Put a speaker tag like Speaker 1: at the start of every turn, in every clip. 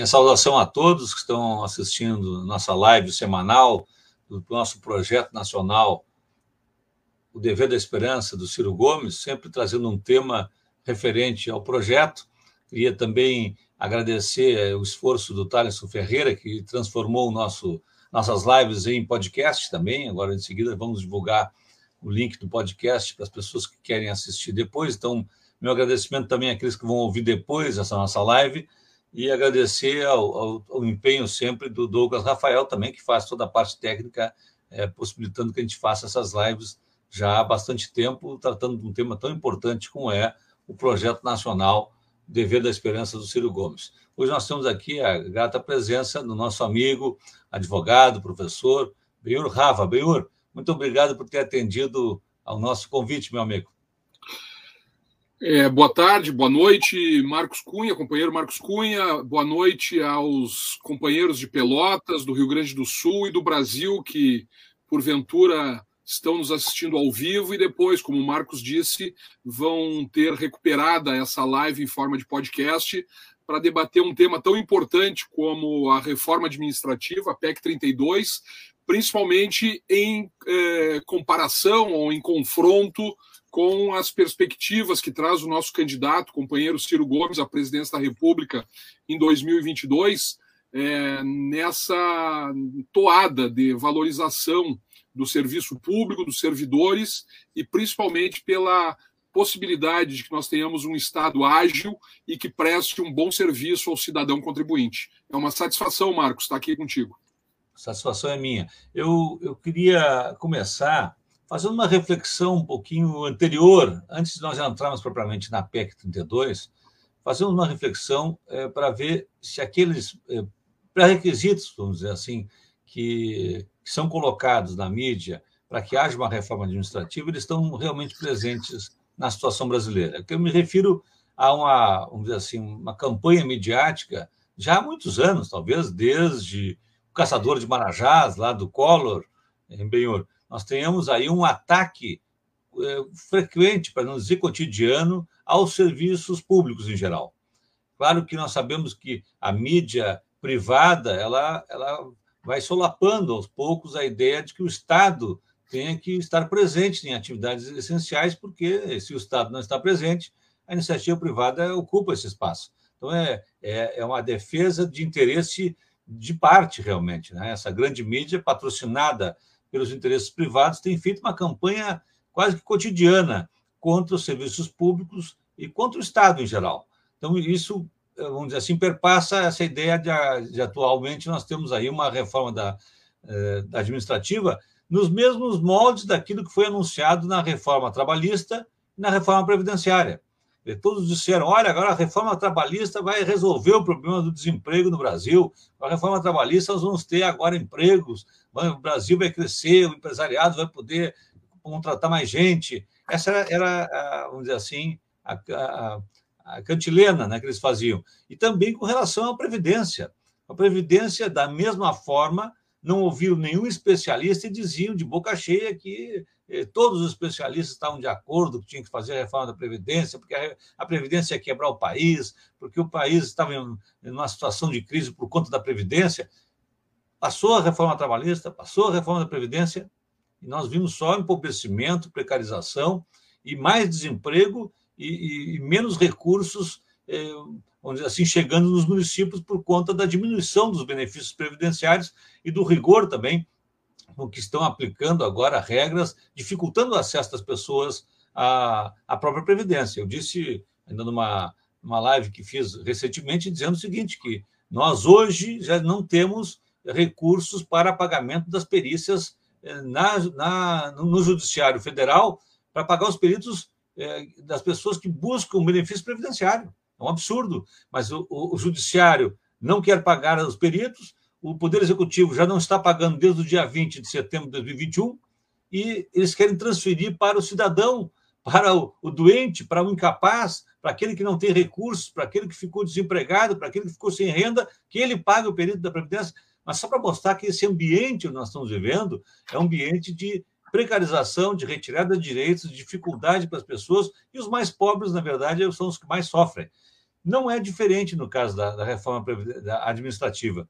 Speaker 1: Minha saudação a todos que estão assistindo nossa live semanal do nosso projeto nacional O Dever da Esperança, do Ciro Gomes, sempre trazendo um tema referente ao projeto. Queria também agradecer o esforço do Thaleson Ferreira, que transformou o nosso, nossas lives em podcast também. Agora, em seguida, vamos divulgar o link do podcast para as pessoas que querem assistir depois. Então, meu agradecimento também àqueles que vão ouvir depois essa nossa live e agradecer ao, ao, ao empenho sempre do Douglas Rafael também, que faz toda a parte técnica, é, possibilitando que a gente faça essas lives já há bastante tempo, tratando de um tema tão importante como é o projeto nacional Dever da Esperança do Ciro Gomes. Hoje nós temos aqui a grata presença do nosso amigo, advogado, professor, Benhur Rava. Benhur, muito obrigado por ter atendido ao nosso convite, meu amigo.
Speaker 2: É, boa tarde, boa noite, Marcos Cunha, companheiro Marcos Cunha. Boa noite aos companheiros de Pelotas, do Rio Grande do Sul e do Brasil que, porventura, estão nos assistindo ao vivo e depois, como o Marcos disse, vão ter recuperada essa live em forma de podcast para debater um tema tão importante como a reforma administrativa, a PEC 32, principalmente em eh, comparação ou em confronto com as perspectivas que traz o nosso candidato, companheiro Ciro Gomes, à presidência da República em 2022, eh, nessa toada de valorização do serviço público, dos servidores e principalmente pela possibilidade de que nós tenhamos um Estado ágil e que preste um bom serviço ao cidadão contribuinte. É uma satisfação, Marcos, estar aqui contigo
Speaker 1: satisfação é minha. Eu, eu queria começar fazendo uma reflexão um pouquinho anterior, antes de nós entrarmos propriamente na PEC 32, fazendo uma reflexão é, para ver se aqueles é, pré-requisitos, vamos dizer assim, que, que são colocados na mídia para que haja uma reforma administrativa, eles estão realmente presentes na situação brasileira. Eu me refiro a uma, vamos dizer assim, uma campanha midiática já há muitos anos, talvez desde o caçador de Marajás, lá do Collor, em Benhor, nós tenhamos aí um ataque é, frequente, para não dizer cotidiano, aos serviços públicos em geral. Claro que nós sabemos que a mídia privada ela, ela vai solapando aos poucos a ideia de que o Estado tenha que estar presente em atividades essenciais, porque se o Estado não está presente, a iniciativa privada ocupa esse espaço. Então, é, é, é uma defesa de interesse de parte, realmente. Né? Essa grande mídia, patrocinada pelos interesses privados, tem feito uma campanha quase que cotidiana contra os serviços públicos e contra o Estado em geral. Então, isso, eh, vamos dizer assim, perpassa essa ideia de, de atualmente nós temos aí uma reforma da, eh, da administrativa nos mesmos moldes daquilo que foi anunciado na reforma trabalhista e na reforma previdenciária. Todos disseram: olha, agora a reforma trabalhista vai resolver o problema do desemprego no Brasil. Com a reforma trabalhista, nós vamos ter agora empregos, o Brasil vai crescer, o empresariado vai poder contratar mais gente. Essa era, era vamos dizer assim, a, a, a cantilena né, que eles faziam. E também com relação à Previdência. A Previdência, da mesma forma, não ouviram nenhum especialista e diziam de boca cheia que eh, todos os especialistas estavam de acordo que tinha que fazer a reforma da Previdência, porque a Previdência ia quebrar o país, porque o país estava em uma situação de crise por conta da Previdência. Passou a reforma trabalhista, passou a reforma da Previdência, e nós vimos só empobrecimento, precarização e mais desemprego e, e, e menos recursos eh, vamos dizer assim, chegando nos municípios por conta da diminuição dos benefícios previdenciários e do rigor também com que estão aplicando agora regras, dificultando o acesso das pessoas à, à própria Previdência. Eu disse, ainda numa, numa live que fiz recentemente, dizendo o seguinte, que nós hoje já não temos recursos para pagamento das perícias eh, na, na, no Judiciário Federal para pagar os peritos eh, das pessoas que buscam benefício previdenciário. É um absurdo. Mas o, o, o judiciário não quer pagar os peritos, o Poder Executivo já não está pagando desde o dia 20 de setembro de 2021 e eles querem transferir para o cidadão, para o, o doente, para o incapaz, para aquele que não tem recursos, para aquele que ficou desempregado, para aquele que ficou sem renda, que ele pague o período da Previdência. Mas só para mostrar que esse ambiente que nós estamos vivendo é um ambiente de precarização, de retirada de direitos, de dificuldade para as pessoas, e os mais pobres, na verdade, são os que mais sofrem. Não é diferente no caso da, da reforma administrativa.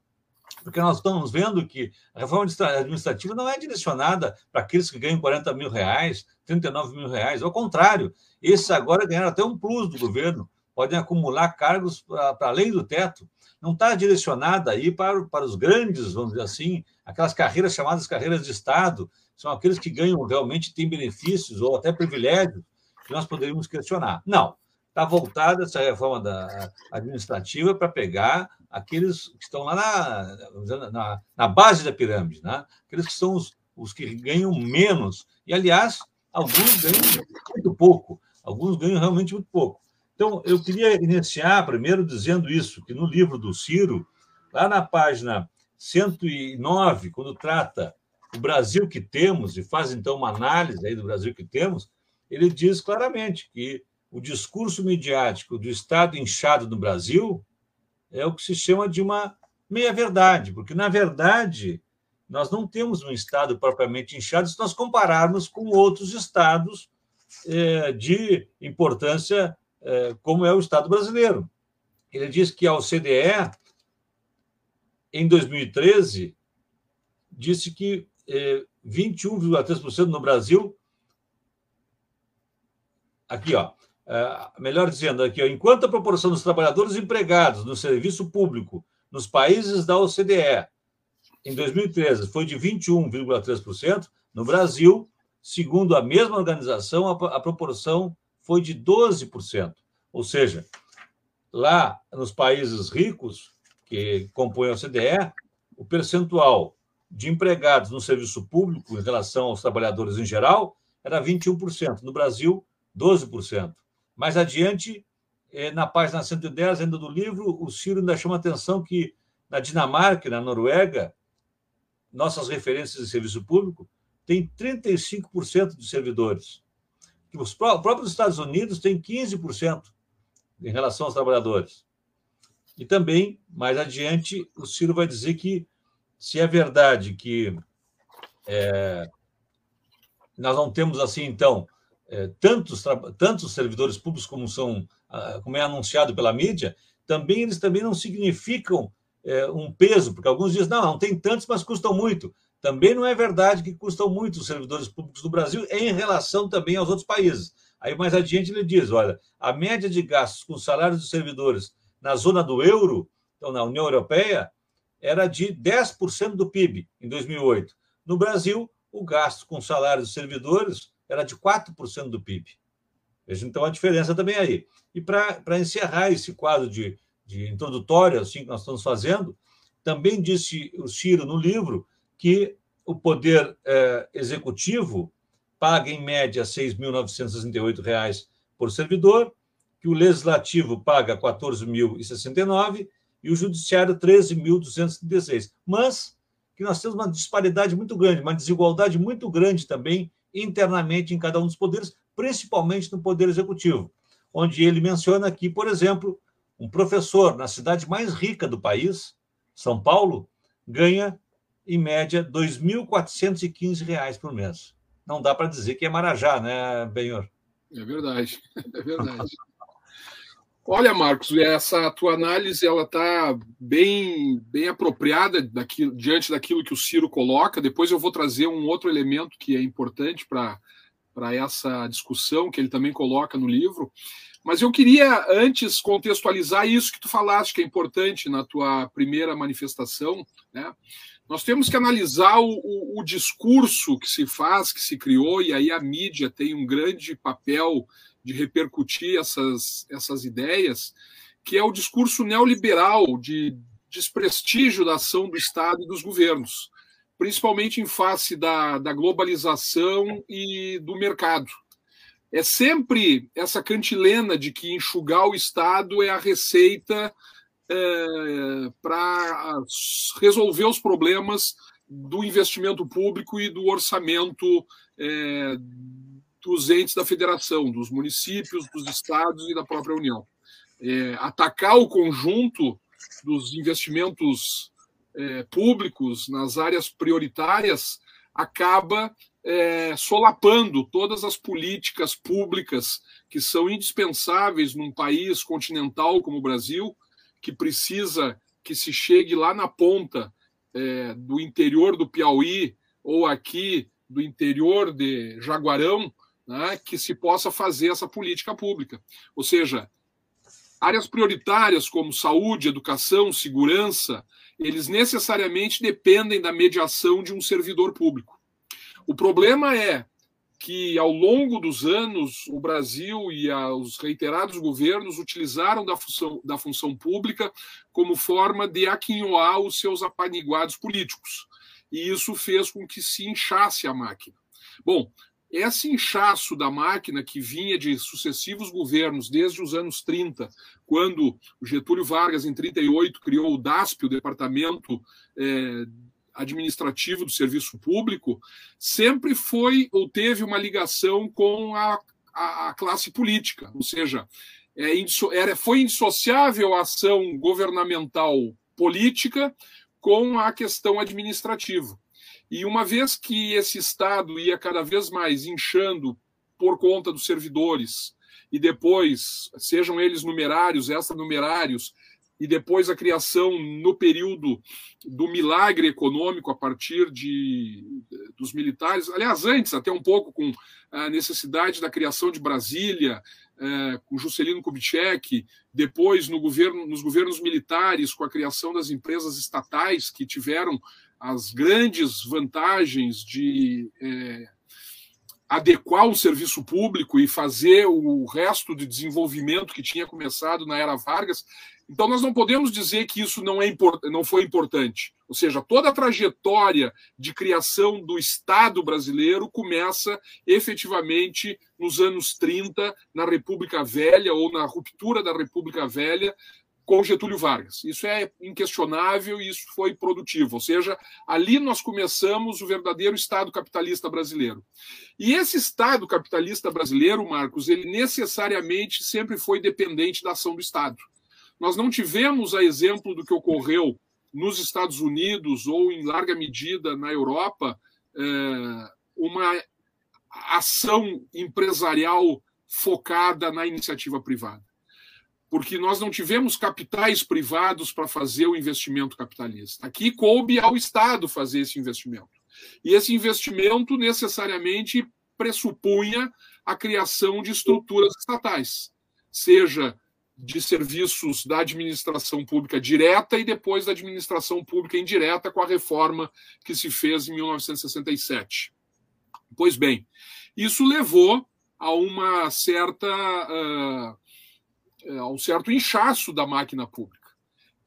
Speaker 1: Porque nós estamos vendo que a reforma administrativa não é direcionada para aqueles que ganham 40 mil reais, 39 mil reais. Ao contrário, esses agora ganharam até um plus do governo, podem acumular cargos para além do teto. Não está direcionada aí para, para os grandes, vamos dizer assim, aquelas carreiras chamadas carreiras de Estado, são aqueles que ganham realmente, têm benefícios ou até privilégios, que nós poderíamos questionar. Não, está voltada essa reforma da administrativa para pegar aqueles que estão lá na, na, na, base da pirâmide, né? aqueles que são os, os que ganham menos. E, aliás, alguns ganham muito pouco, alguns ganham realmente muito pouco. Então, eu queria iniciar primeiro dizendo isso, que no livro do Ciro, lá na página 109, quando trata o Brasil que temos, e faz então uma análise aí do Brasil que temos, ele diz claramente que o discurso midiático do Estado inchado no Brasil é o que se chama de uma meia-verdade, porque, na verdade, nós não temos um Estado propriamente inchado se nós compararmos com outros Estados é, de importância, como é o Estado brasileiro. Ele diz que a OCDE, em 2013, disse que é, 21,3% no Brasil. Aqui, ó, é, melhor dizendo, aqui, enquanto a proporção dos trabalhadores empregados no serviço público nos países da OCDE em 2013 foi de 21,3%, no Brasil, segundo a mesma organização, a, a proporção foi de 12%. Ou seja, lá nos países ricos que compõem a OCDE, o percentual de empregados no serviço público em relação aos trabalhadores em geral era 21%. No Brasil, 12%. Mais adiante, eh, na página 110 ainda do livro, o Ciro ainda chama atenção que na Dinamarca e na Noruega, nossas referências de serviço público, tem 35% de servidores. Os próprios Estados Unidos têm 15% em relação aos trabalhadores. E também, mais adiante, o Ciro vai dizer que, se é verdade que é, nós não temos assim, então, é, tantos, tantos servidores públicos como são ah, como é anunciado pela mídia, também eles também não significam é, um peso, porque alguns dizem, não, não tem tantos, mas custam muito. Também não é verdade que custam muito os servidores públicos do Brasil em relação também aos outros países. Aí mais adiante ele diz, olha, a média de gastos com salários dos servidores na zona do euro, então na União Europeia, era de 10% do PIB em 2008. No Brasil, o gasto com salários dos servidores era de 4% do PIB. Veja então a diferença também aí. E para encerrar esse quadro de, de introdutório, assim que nós estamos fazendo, também disse o Ciro no livro que o poder é, executivo paga em média R$ 6.968 por servidor, que o legislativo paga R$ 14.069 e o judiciário R$ 13.236. Mas que nós temos uma disparidade muito grande, uma desigualdade muito grande também internamente em cada um dos poderes, principalmente no poder executivo, onde ele menciona aqui, por exemplo, um professor na cidade mais rica do país, São Paulo, ganha em média R$ 2.415 por mês. Não dá para dizer que é Marajá, né, Benhor?
Speaker 2: É verdade, é verdade. Olha, Marcos, essa tua análise ela está bem, bem apropriada diante daquilo que o Ciro coloca. Depois eu vou trazer um outro elemento que é importante para essa discussão que ele também coloca no livro. Mas eu queria antes contextualizar isso que tu falaste, que é importante na tua primeira manifestação. Né? Nós temos que analisar o, o, o discurso que se faz, que se criou, e aí a mídia tem um grande papel de repercutir essas, essas ideias, que é o discurso neoliberal de desprestígio da ação do Estado e dos governos, principalmente em face da, da globalização e do mercado. É sempre essa cantilena de que enxugar o Estado é a receita é, para resolver os problemas do investimento público e do orçamento é, dos entes da federação, dos municípios, dos estados e da própria União. É, atacar o conjunto dos investimentos é, públicos nas áreas prioritárias acaba é, solapando todas as políticas públicas que são indispensáveis num país continental como o Brasil, que precisa que se chegue lá na ponta é, do interior do Piauí ou aqui do interior de Jaguarão, né, que se possa fazer essa política pública. Ou seja, áreas prioritárias como saúde, educação, segurança, eles necessariamente dependem da mediação de um servidor público. O problema é que, ao longo dos anos, o Brasil e os reiterados governos utilizaram da função, da função pública como forma de aquinhoar os seus apaniguados políticos. E isso fez com que se inchasse a máquina. Bom, esse inchaço da máquina que vinha de sucessivos governos desde os anos 30, quando Getúlio Vargas, em 38, criou o DASP, o Departamento é, administrativo do serviço público sempre foi ou teve uma ligação com a, a, classe política, ou seja, é, era, foi indissociável a ação governamental política com a questão administrativa. E uma vez que esse Estado ia cada vez mais inchando por conta dos servidores, e depois, sejam eles numerários, extranumerários, e depois a criação no período do milagre econômico a partir de, dos militares, aliás, antes até um pouco com a necessidade da criação de Brasília, é, com Juscelino Kubitschek, depois no governo, nos governos militares, com a criação das empresas estatais que tiveram as grandes vantagens de é, adequar o serviço público e fazer o resto de desenvolvimento que tinha começado na era Vargas, então, nós não podemos dizer que isso não, é não foi importante. Ou seja, toda a trajetória de criação do Estado brasileiro começa efetivamente nos anos 30, na República Velha ou na ruptura da República Velha, com Getúlio Vargas. Isso é inquestionável e isso foi produtivo. Ou seja, ali nós começamos o verdadeiro Estado capitalista brasileiro. E esse Estado capitalista brasileiro, Marcos, ele necessariamente sempre foi dependente da ação do Estado. Nós não tivemos, a exemplo do que ocorreu nos Estados Unidos ou, em larga medida, na Europa, é, uma ação empresarial focada na iniciativa privada. Porque nós não tivemos capitais privados para fazer o investimento capitalista. Aqui coube ao Estado fazer esse investimento. E esse investimento necessariamente pressupunha a criação de estruturas estatais, seja de serviços da administração pública direta e depois da administração pública indireta com a reforma que se fez em 1967. Pois bem, isso levou a uma certa uh, a um certo inchaço da máquina pública,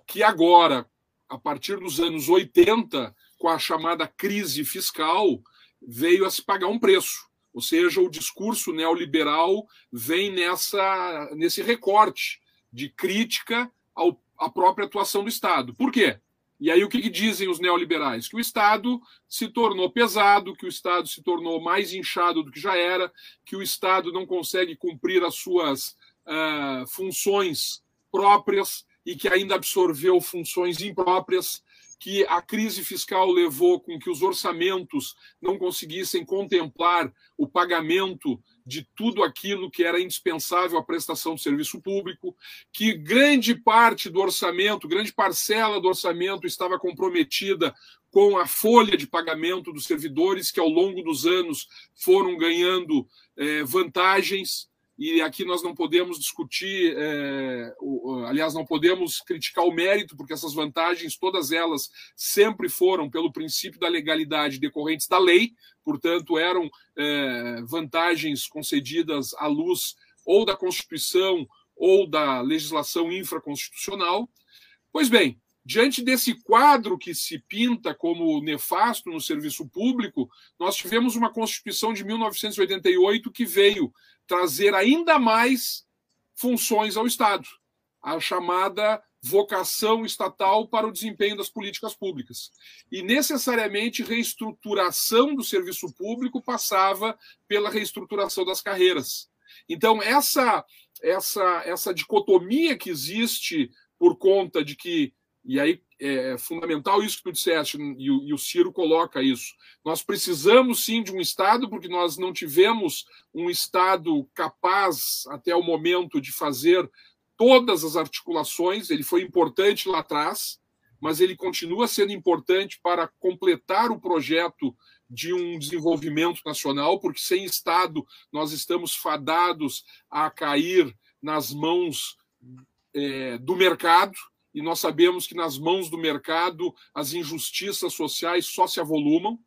Speaker 2: que agora, a partir dos anos 80, com a chamada crise fiscal, veio a se pagar um preço. Ou seja, o discurso neoliberal vem nessa, nesse recorte de crítica ao, à própria atuação do Estado. Por quê? E aí o que, que, dizem os neoliberais? Que o Estado se tornou pesado, que o Estado se tornou mais inchado do que já era, que o Estado não consegue cumprir as suas uh, funções próprias e que ainda absorveu funções impróprias, que a crise fiscal levou com que os orçamentos não conseguissem contemplar o pagamento de tudo aquilo que era indispensável à prestação do serviço público, que grande parte do orçamento, grande parcela do orçamento estava comprometida com a folha de pagamento dos servidores, que ao longo dos anos foram ganhando eh, vantagens e aqui nós não podemos discutir, é, o, aliás, não podemos criticar o mérito, porque essas vantagens, todas elas, sempre foram pelo princípio da legalidade decorrentes da lei, portanto, eram é, vantagens concedidas à luz ou da Constituição ou da legislação infraconstitucional. Pois bem, Diante desse quadro que se pinta como nefasto no serviço público, nós tivemos uma Constituição de 1988 que veio trazer ainda mais funções ao Estado, a chamada vocação estatal para o desempenho das políticas públicas. E necessariamente reestruturação do serviço público passava pela reestruturação das carreiras. Então essa essa essa dicotomia que existe por conta de que E aí é fundamental isso que tu disseste, e o, e o Ciro coloca isso. Nós precisamos sim de um Estado, porque nós não tivemos um Estado capaz, até o momento, de fazer todas as articulações. Ele foi importante lá atrás, mas ele continua sendo importante para completar o projeto de um desenvolvimento nacional, porque sem Estado nós estamos fadados a cair nas mãos é, do mercado e nós sabemos que nas mãos do mercado as injustiças sociais só se avolumam,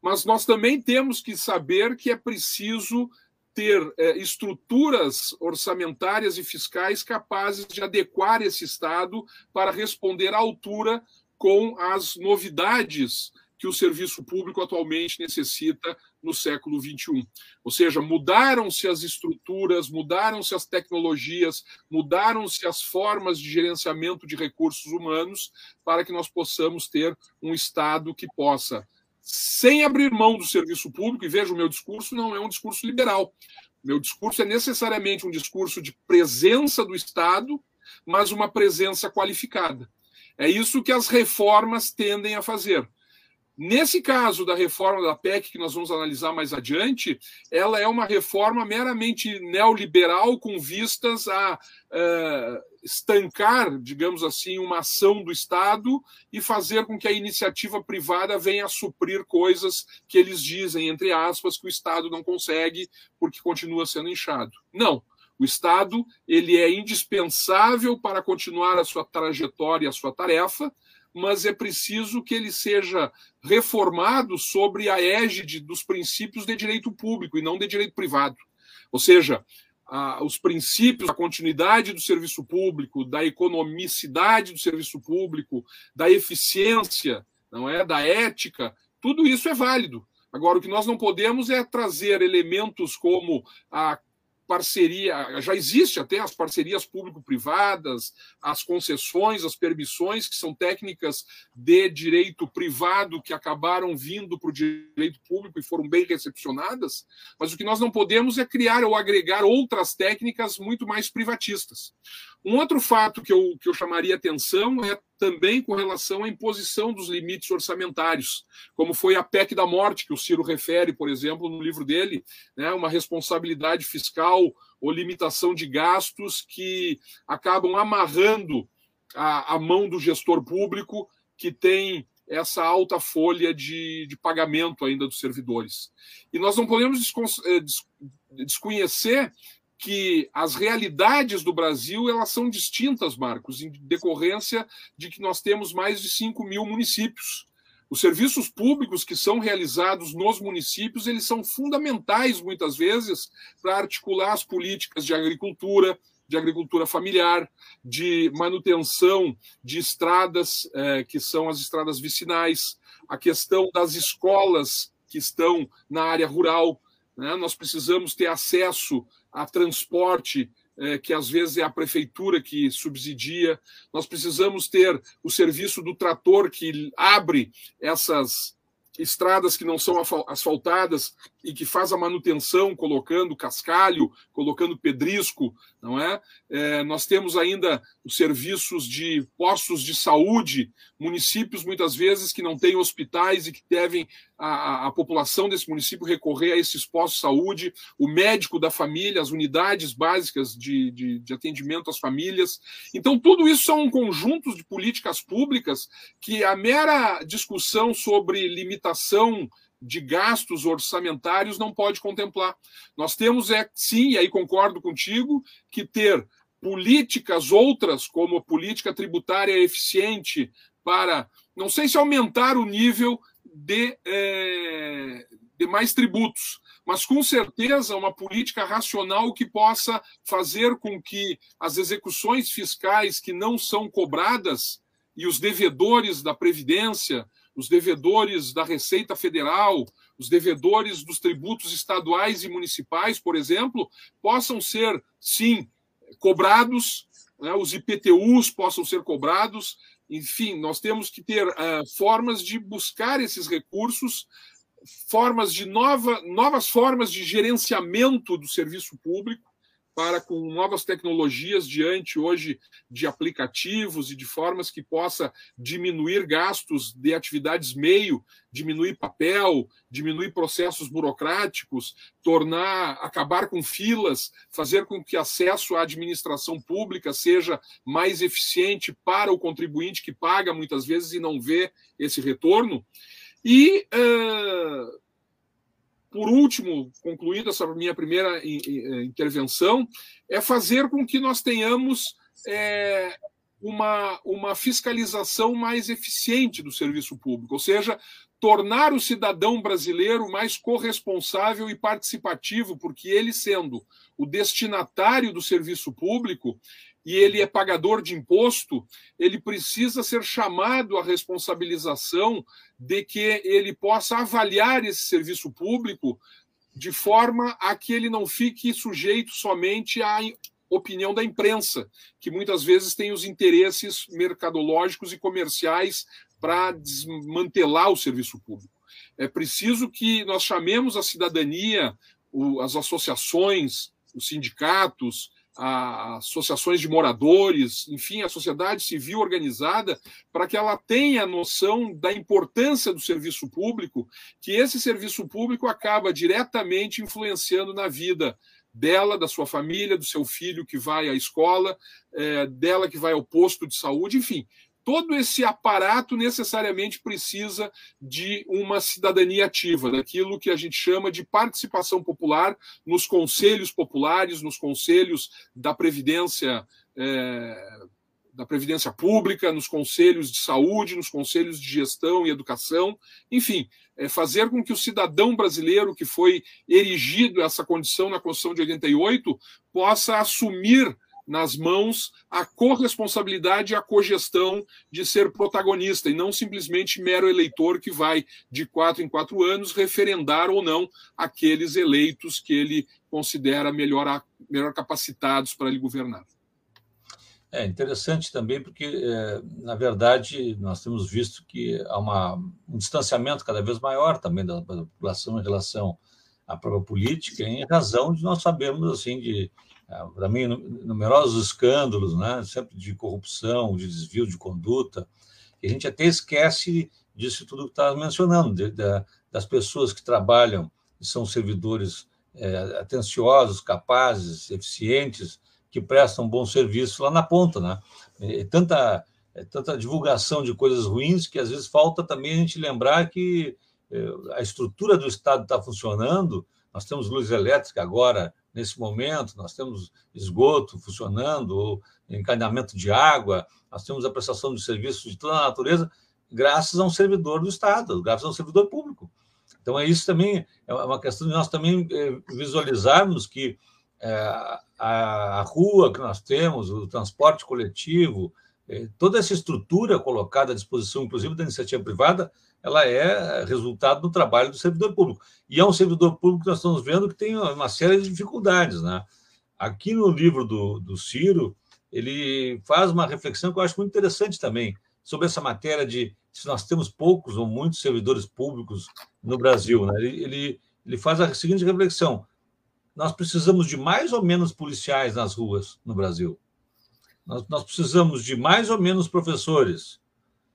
Speaker 2: mas nós também temos que saber que é preciso ter é, estruturas orçamentárias e fiscais capazes de adequar esse Estado para responder à altura com as novidades que o serviço público atualmente necessita no século XXI. Ou seja, mudaram-se as estruturas, mudaram-se as tecnologias, mudaram-se as formas de gerenciamento de recursos humanos para que nós possamos ter um Estado que possa, sem abrir mão do serviço público, e veja, o meu discurso não é um discurso liberal. Meu discurso é necessariamente um discurso de presença do Estado, mas uma presença qualificada. É isso que as reformas tendem a fazer Nesse caso da reforma da PEC, que nós vamos analisar mais adiante, ela é uma reforma meramente neoliberal com vistas a uh, estancar, digamos assim, uma ação do Estado e fazer com que a iniciativa privada venha a suprir coisas que eles dizem, entre aspas, que o Estado não consegue porque continua sendo inchado. Não. O Estado ele é indispensável para continuar a sua trajetória, a sua tarefa, mas é preciso que ele seja reformado sobre a égide dos princípios de direito público e não de direito privado. Ou seja, a, os princípios da continuidade do serviço público, da economicidade do serviço público, da eficiência, não é, da ética, tudo isso é válido. Agora, o que nós não podemos é trazer elementos como a parceria, já existe até as parcerias público-privadas, as concessões, as permissões, que são técnicas de direito privado que acabaram vindo para o direito público e foram bem recepcionadas, mas o que nós não podemos é criar ou agregar outras técnicas muito mais privatistas. Um outro fato que eu, que eu chamaria atenção é também com relação à imposição dos limites orçamentários, como foi a PEC da morte, que o Ciro refere, por exemplo, no livro dele, né, uma responsabilidade fiscal ou limitação de gastos que acabam amarrando a, a mão do gestor público que tem essa alta folha de, de pagamento ainda dos servidores. E nós não podemos eh, desconhecer que as realidades do Brasil elas são distintas, Marcos, em decorrência de que nós temos mais de 5 mil municípios. Os serviços públicos que são realizados nos municípios, eles são fundamentais, muitas vezes, para articular as políticas de agricultura, de agricultura familiar, de manutenção de estradas, eh, que são as estradas vicinais, a questão das escolas que estão na área rural. Né? Nós precisamos ter acesso a transporte, é, que às vezes é a prefeitura que subsidia. Nós precisamos ter o serviço do trator que abre essas estradas que não são asfaltadas e que faz a manutenção colocando cascalho, colocando pedrisco, não é? é? Nós temos ainda os serviços de postos de saúde, municípios muitas vezes que não têm hospitais e que devem a, a, população desse município recorrer a esses postos de saúde, o médico da família, as unidades básicas de, de, de atendimento às famílias. Então, tudo isso são conjuntos de políticas públicas que a mera discussão sobre limitação de gastos orçamentários não pode contemplar. Nós temos, é sim, e aí concordo contigo, que ter políticas outras, como a política tributária eficiente, para, não sei se aumentar o nível de, é, de mais tributos, mas com certeza uma política racional que possa fazer com que as execuções fiscais que não são cobradas e os devedores da Previdência, os devedores da Receita Federal, os devedores dos tributos estaduais e municipais, por exemplo, possam ser, sim, cobrados, né, os IPTUs possam ser cobrados. Enfim, nós temos que ter uh, formas de buscar esses recursos, formas de nova, novas formas de gerenciamento do serviço público, para, com novas tecnologias, diante hoje de aplicativos e de formas que possa diminuir gastos de atividades meio, diminuir papel, diminuir processos burocráticos, tornar, acabar com filas, fazer com que acesso à administração pública seja mais eficiente para o contribuinte que paga muitas vezes e não vê esse retorno. E uh, por último, concluindo essa minha primeira intervenção, é fazer com que nós tenhamos é, uma, uma fiscalização mais eficiente do serviço público, ou seja, tornar o cidadão brasileiro mais corresponsável e participativo, porque ele, sendo o destinatário do serviço público, e ele é pagador de imposto, ele precisa ser chamado à responsabilização de que ele possa avaliar esse serviço público de forma a que ele não fique sujeito somente à opinião da imprensa, que muitas vezes tem os interesses mercadológicos e comerciais para desmantelar o serviço público. É preciso que nós chamemos a cidadania, as associações, os sindicatos, associações de moradores, enfim, a sociedade civil organizada, para que ela tenha noção da importância do serviço público, que esse serviço público acaba diretamente influenciando na vida dela, da sua família, do seu filho que vai à escola, é, dela que vai ao posto de saúde, enfim, todo esse aparato necessariamente precisa de uma cidadania ativa, daquilo que a gente chama de participação popular nos conselhos populares, nos conselhos da previdência. É, da Previdência Pública, nos conselhos de saúde, nos conselhos de gestão e educação, enfim, é fazer com que o cidadão brasileiro que foi erigido essa condição na Constituição de 88 possa assumir nas mãos a corresponsabilidade e a cogestão de ser protagonista e não simplesmente mero eleitor que vai de quatro em quatro anos referendar ou não aqueles eleitos que ele considera melhor, melhor capacitados para lhe governar.
Speaker 1: É interessante também porque, é, na verdade, nós temos visto que há uma, um distanciamento cada vez maior também da, população em relação à própria política, em razão de nós sabermos assim de para mim, numerosos escândalos, né, sempre de corrupção, de desvio de conduta, e a gente até esquece disso tudo que está mencionando, de, de, das pessoas que trabalham e são servidores é, atenciosos, capazes, eficientes, que prestam bom serviço lá na ponta, né? E tanta, é, tanta divulgação de coisas ruins que às vezes falta também a gente lembrar que é, a estrutura do Estado está funcionando. Nós temos luz elétrica agora nesse momento, nós temos esgoto funcionando, encadeamento de água, nós temos a prestação de serviços de toda a natureza, graças a um servidor do Estado, graças a um servidor público. Então, é isso também, é uma questão de nós também é, visualizarmos que é, a, a rua que nós temos, o transporte coletivo, toda essa estrutura colocada à disposição, inclusive da iniciativa privada, ela é resultado do trabalho do servidor público. E é um servidor público que nós estamos vendo que tem uma série de dificuldades. Né? Aqui no livro do, do Ciro, ele faz uma reflexão que eu acho muito interessante também, sobre essa matéria de se nós temos poucos ou muitos servidores públicos no Brasil. Né? Ele, ele, ele faz a seguinte reflexão: nós precisamos de mais ou menos policiais nas ruas no Brasil. Nós, nós precisamos de mais ou menos professores,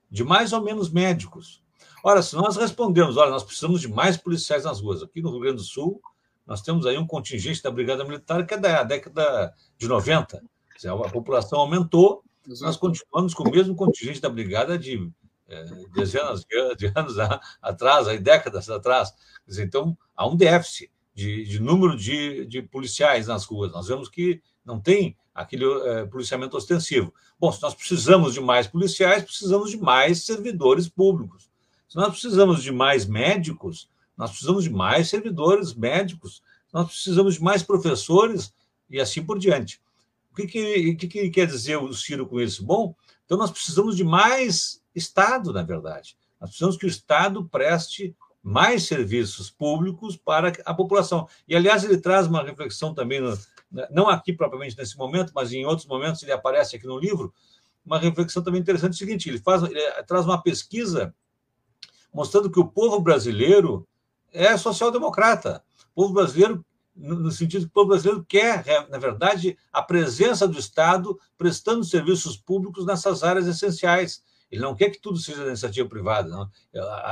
Speaker 1: de mais ou menos médicos. Ora, se nós respondemos, olha, nós precisamos de mais policiais nas ruas, aqui no Rio Grande do Sul, nós temos aí um contingente da Brigada Militar que é da década de 90. A população aumentou, nós continuamos com o mesmo contingente da Brigada de é, dezenas de anos atrás, aí, décadas atrás. Dizer, então, há um déficit de, de número de, de, policiais nas ruas. Nós vemos que não tem aquele é, policiamento ostensivo. Bom, se nós precisamos de mais policiais, precisamos de mais servidores públicos. Se nós precisamos de mais médicos, nós precisamos de mais servidores médicos, nós precisamos de mais professores e assim por diante. O que, que, que, que quer dizer o Ciro com isso? Bom, então nós precisamos de mais Estado, na verdade. Nós precisamos que o Estado preste mais serviços públicos para a população. E, aliás, ele traz uma reflexão também, no, não aqui propriamente nesse momento, mas em outros momentos ele aparece aqui no livro, uma reflexão também interessante, é o seguinte, ele, faz, ele traz uma pesquisa mostrando que o povo brasileiro é social-democrata. O povo brasileiro no, sentido que o povo brasileiro quer, na verdade, a presença do Estado prestando serviços públicos nessas áreas essenciais. Ele não quer que tudo seja iniciativa privada. Não.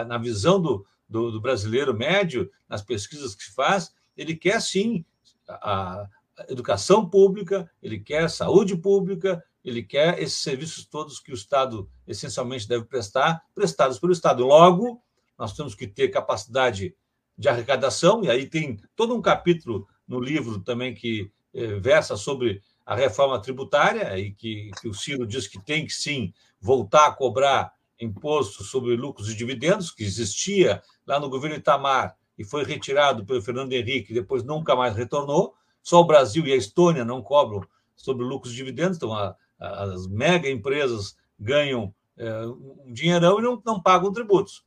Speaker 1: Na visão do, do, do brasileiro médio, nas pesquisas que se faz, ele quer sim a, educação pública, ele quer saúde pública, ele quer esses serviços todos que o Estado essencialmente deve prestar, prestados pelo Estado. Logo, nós temos que ter capacidade de arrecadação, e aí tem todo um capítulo no livro também que eh, versa sobre a reforma tributária, e que, que o Ciro diz que tem que sim voltar a cobrar imposto sobre lucros e dividendos, que existia lá no governo Itamar e foi retirado pelo Fernando Henrique, depois nunca mais retornou. Só o Brasil e a Estônia não cobram sobre lucros e dividendos, então a, a, as mega empresas ganham é, um dinheirão e não, não pagam tributos.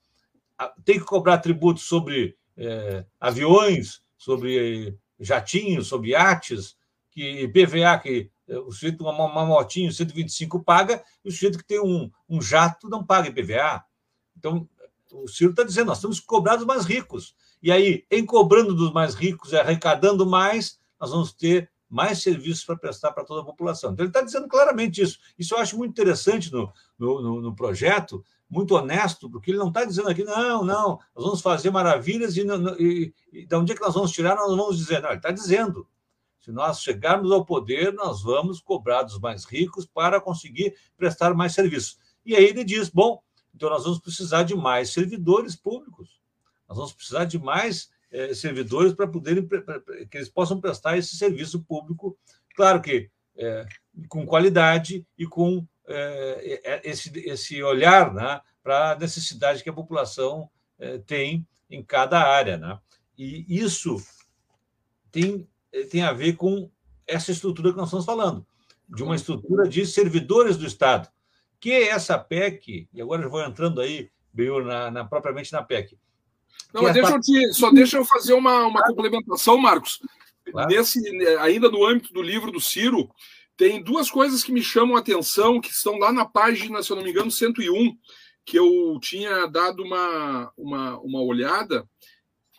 Speaker 1: Tem que cobrar tributos sobre é, aviões, sobre jatinhos, sobre iates, que PVA, que é, o sujeito uma, uma motinho 125 paga, e o sujeito que tem um, um jato não paga IPVA. Então, o Ciro está dizendo, nós temos que cobrar dos mais ricos. E aí, em cobrando dos mais ricos arrecadando mais, nós vamos ter mais serviços para prestar para toda a população. Então, ele está dizendo claramente isso. Isso eu acho muito interessante no, no, no projeto, muito honesto, porque ele não está dizendo aqui, não, não, nós vamos fazer maravilhas e, e, e de onde é que nós vamos tirar, nós vamos dizer. Não, ele está dizendo. Se nós chegarmos ao poder, nós vamos cobrar dos mais ricos para conseguir prestar mais serviços. E aí ele diz: bom, então nós vamos precisar de mais servidores públicos. Nós vamos precisar de mais é, servidores para poderem que eles possam prestar esse serviço público, claro que é, com qualidade e com é, esse, esse olhar né, para a necessidade que a população tem em cada área. Né? E isso tem, tem a ver com essa estrutura que nós estamos falando, de uma estrutura de servidores do Estado, que essa PEC, e agora eu vou entrando aí, na, na, propriamente na PEC,
Speaker 2: não, mas deixa eu te, só deixa eu fazer uma, uma complementação, Marcos. Claro. Nesse, ainda no âmbito do livro do Ciro, tem duas coisas que me chamam a atenção, que estão lá na página, se eu não me engano, 101, que eu tinha dado uma, uma, uma olhada,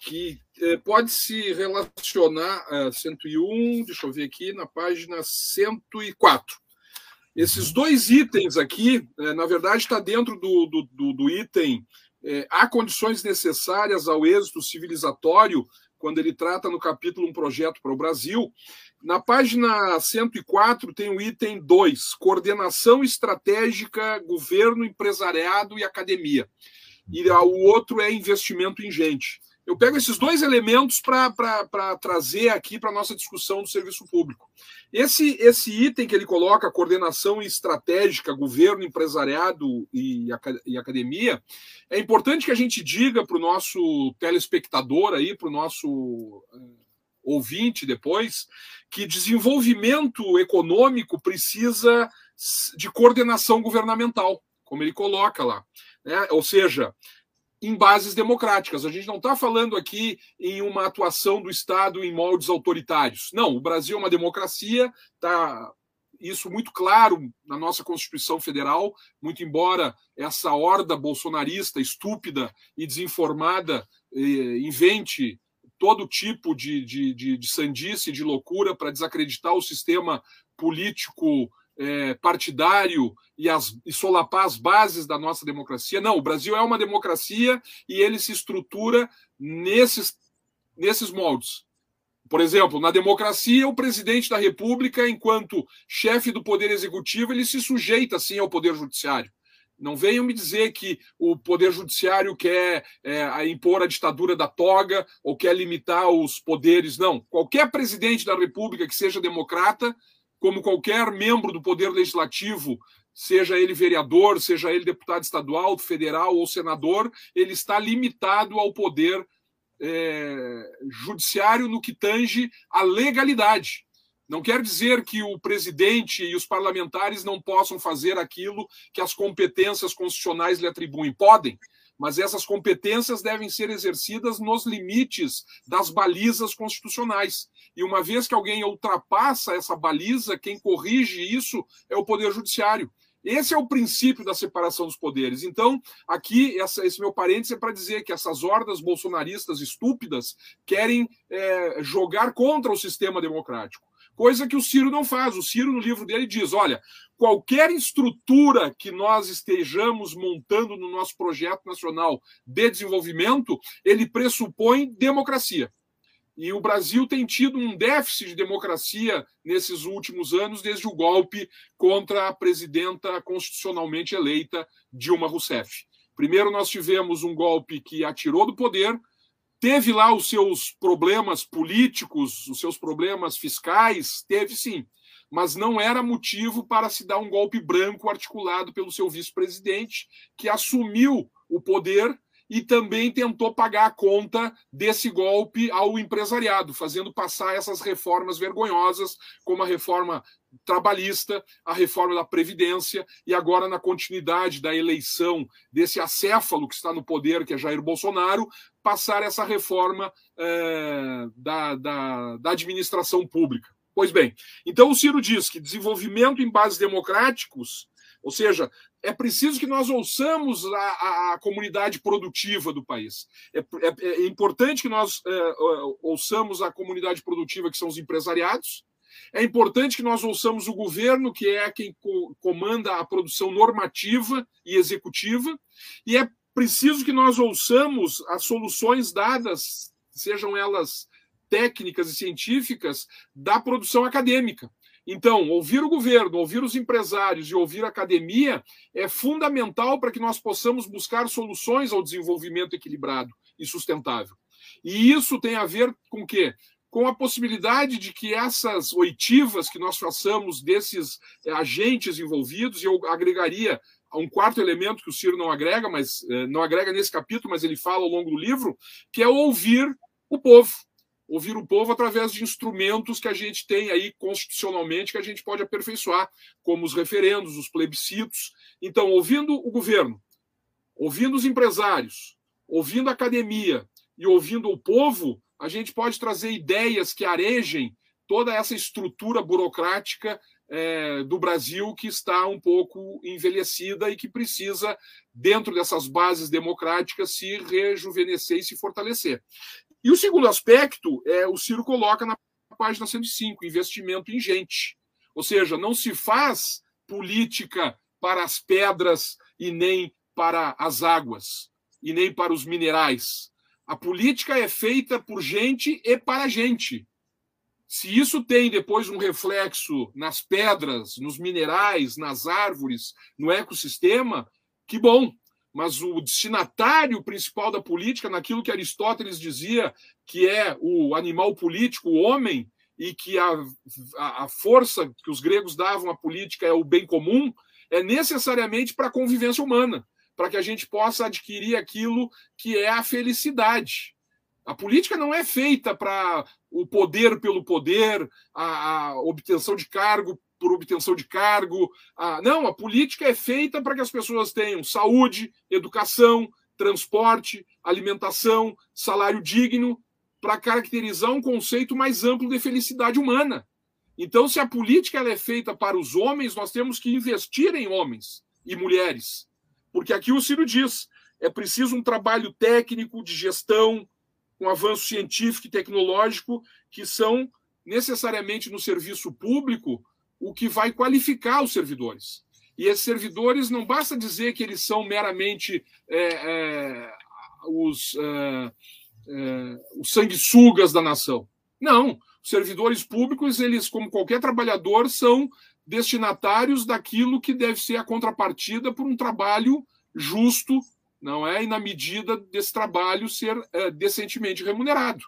Speaker 2: que eh, pode se relacionar a 101, deixa eu ver aqui, na página 104. Esses uhum. dois itens aqui, eh, na verdade, está dentro do, do, do, do item é, há condições necessárias ao êxito civilizatório, quando ele trata no capítulo Um Projeto para o Brasil. Na página 104 tem o item 2, Coordenação Estratégica, Governo, Empresariado e Academia. E o outro é Investimento em Gente. Eu pego esses dois elementos para trazer aqui para a nossa discussão do serviço público. Esse, esse item que ele coloca, coordenação estratégica, governo, empresariado e, e academia, é importante que a gente diga para o nosso telespectador aí, para o nosso uh, ouvinte depois, que desenvolvimento econômico precisa de coordenação governamental, como ele coloca lá. Né? Ou seja, em bases democráticas. A gente não está falando aqui em uma atuação do Estado em moldes autoritários. Não, o Brasil é uma democracia, está isso muito claro na nossa Constituição Federal, muito embora essa horda bolsonarista, estúpida e desinformada, eh, invente todo tipo de, de, de, de sandice, de loucura para desacreditar o sistema político é, partidário e, as, e solapar as bases da nossa democracia. Não, o Brasil é uma democracia e ele se estrutura nesses, nesses moldes. Por exemplo, na democracia, o presidente da República, enquanto chefe do Poder Executivo, ele se sujeita, sim, ao Poder Judiciário. Não venham me dizer que o Poder Judiciário quer é, impor a ditadura da toga ou quer limitar os poderes. Não. Qualquer presidente da República que seja democrata como qualquer membro do Poder Legislativo, seja ele vereador, seja ele deputado estadual, federal ou senador, ele está limitado ao poder é, judiciário no que tange a legalidade. Não quer dizer que o presidente e os parlamentares não possam fazer aquilo que as competências constitucionais lhe atribuem. Podem, mas essas competências devem ser exercidas nos limites das balizas constitucionais. E uma vez que alguém ultrapassa essa baliza, quem corrige isso é o Poder Judiciário. Esse é o princípio da separação dos poderes. Então, aqui, essa, esse meu parênteses é para dizer que essas hordas bolsonaristas estúpidas querem é, jogar contra o sistema democrático. Coisa que o Ciro não faz. O Ciro, no livro dele, diz: olha, qualquer estrutura que nós estejamos montando no nosso projeto nacional de desenvolvimento, ele pressupõe democracia. E o Brasil tem tido um déficit de democracia nesses últimos anos, desde o golpe contra a presidenta constitucionalmente eleita Dilma Rousseff. Primeiro, nós tivemos um golpe que atirou do poder, teve lá os seus problemas políticos, os seus problemas fiscais, teve sim, mas não era motivo para se dar um golpe branco articulado pelo seu vice-presidente, que assumiu o poder e também tentou pagar a conta desse golpe ao empresariado, fazendo passar essas reformas vergonhosas, como a reforma trabalhista, a reforma da Previdência, e agora, na continuidade da eleição desse acéfalo que está no poder, que é Jair Bolsonaro, passar essa reforma é, da, da, da administração pública. Pois bem, então o Ciro diz que desenvolvimento em bases democráticos ou seja, é preciso que nós ouçamos a, a, a comunidade produtiva do país. É, é, é importante que nós é, ouçamos a comunidade produtiva, que são os empresariados. É importante que nós ouçamos o governo, que é quem co comanda a produção normativa e executiva. E é preciso que nós ouçamos as soluções dadas, sejam elas técnicas e científicas, da produção acadêmica. Então, ouvir o governo, ouvir os empresários e ouvir a academia é fundamental para que nós possamos buscar soluções ao desenvolvimento equilibrado e sustentável. E isso tem a ver com o quê? Com a possibilidade de que essas oitivas que nós façamos desses agentes envolvidos, e eu agregaria um quarto elemento que o Ciro não agrega, mas eh, não agrega nesse capítulo, mas ele fala ao longo do livro, que é ouvir o povo ouvir o povo através de instrumentos que a gente tem aí constitucionalmente que a gente pode aperfeiçoar, como os referendos, os plebiscitos. Então, ouvindo o governo, ouvindo os empresários, ouvindo a academia e ouvindo o povo, a gente pode trazer ideias que arejem toda essa estrutura burocrática é, do Brasil que está um pouco envelhecida e que precisa, dentro dessas bases democráticas, se rejuvenescer e se fortalecer. E o segundo aspecto é o Ciro coloca na página 105, investimento em gente. Ou seja, não se faz política para as pedras e nem para as águas, e nem para os minerais. A política é feita por gente e para gente. Se isso tem depois um reflexo nas pedras, nos minerais, nas árvores, no ecossistema, que bom mas o destinatário principal da política, naquilo que Aristóteles dizia que é o animal político, o homem, e que a, a, a força que os gregos davam à política é o bem comum, é necessariamente para a convivência humana, para que a gente possa adquirir aquilo que é a felicidade. A política não é feita para o poder pelo poder, a, a obtenção de cargo por obtenção de cargo. Ah, não, a política é feita para que as pessoas tenham saúde, educação, transporte, alimentação, salário digno, para caracterizar um conceito mais amplo de felicidade humana. Então, se a política ela é feita para os homens, nós temos que investir em homens e mulheres. Porque aqui o Ciro diz: é preciso um trabalho técnico de gestão, um avanço científico e tecnológico, que são necessariamente no serviço público o que vai qualificar os servidores. E esses servidores não basta dizer que eles são meramente é, é, os, é, é, os sanguessugas da nação. Não, os servidores públicos, eles, como qualquer trabalhador, são destinatários daquilo que deve ser a contrapartida por um trabalho justo, não é? E na medida desse trabalho ser é, decentemente remunerado.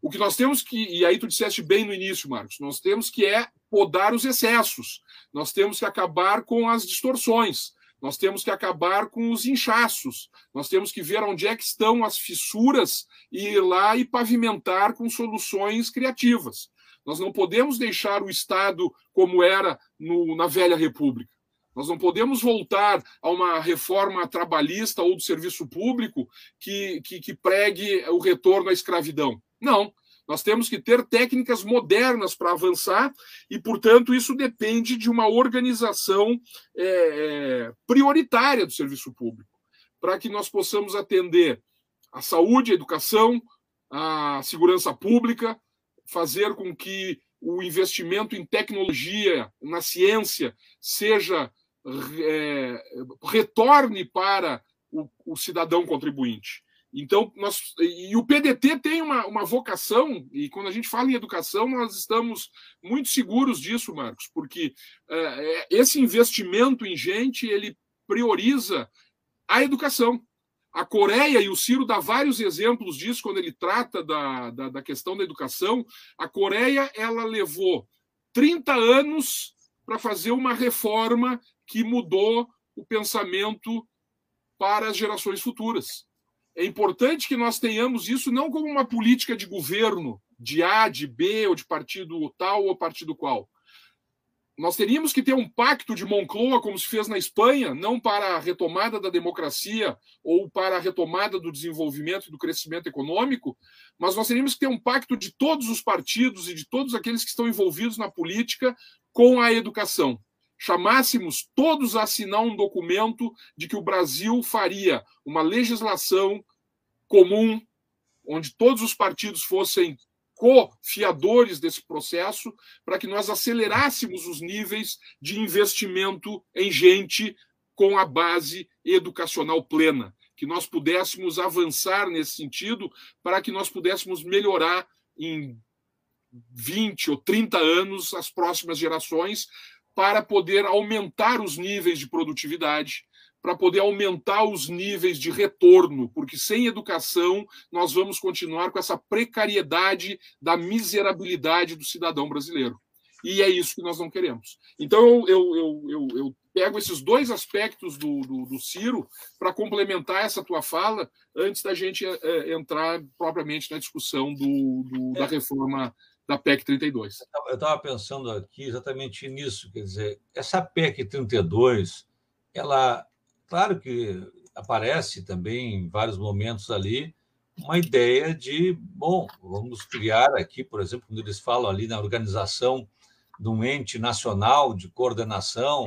Speaker 2: O que nós temos que, e aí tu disseste bem no início, Marcos, nós temos que é podar os excessos, nós temos que acabar com as distorções, nós temos que acabar com os inchaços, nós temos que ver onde é que estão as fissuras e ir lá e pavimentar com soluções criativas. Nós não podemos deixar o Estado como era no, na velha República. Nós não podemos voltar a uma reforma trabalhista ou do serviço público que, que, que pregue o retorno à escravidão. Não. Nós temos que ter técnicas modernas para avançar e, portanto, isso depende de uma organização é, é, prioritária do serviço público, para que nós possamos atender a saúde, a educação, a segurança pública, fazer com que o investimento em tecnologia, na ciência, seja é, retorne para o, o cidadão contribuinte. Então, nós, e o PDT tem uma, uma vocação, e quando a gente fala em educação, nós estamos muito seguros disso, Marcos, porque é, é, esse investimento em gente, ele prioriza a educação. A Coreia, e o Ciro dá vários exemplos disso quando ele trata da, da, da questão da educação, a Coreia, ela levou 30 anos para fazer uma reforma que mudou o pensamento para as gerações futuras. É importante que nós tenhamos isso não como uma política de governo, de A, de B, ou de partido tal ou partido qual. Nós teríamos que ter um pacto de Moncloa, como se fez na Espanha, não para a retomada da democracia ou para a retomada do desenvolvimento e do crescimento econômico, mas nós teríamos que ter um pacto de todos os partidos e de todos aqueles que estão envolvidos na política com a educação chamássemos todos a assinar um documento de que o Brasil faria uma legislação comum, onde todos os partidos fossem co-fiadores desse processo, para que nós acelerássemos os níveis de investimento em gente com a base educacional plena, que nós pudéssemos avançar nesse sentido, para que nós pudéssemos melhorar em 20 ou 30 anos as próximas gerações, para poder aumentar os níveis de produtividade, para poder aumentar os níveis de retorno, porque sem educação nós vamos continuar com essa precariedade da miserabilidade do cidadão brasileiro. E é isso que nós não queremos. Então, eu, eu, eu, eu pego esses dois aspectos do, do, do Ciro para complementar essa tua fala, antes da gente é, entrar propriamente na discussão do, do da é. reforma da PEC 32.
Speaker 1: Eu estava pensando aqui exatamente nisso, quer dizer, essa PEC 32, ela, claro que aparece também em vários momentos ali uma ideia de, bom, vamos criar aqui, por exemplo, quando eles falam ali na organização de um ente nacional de coordenação,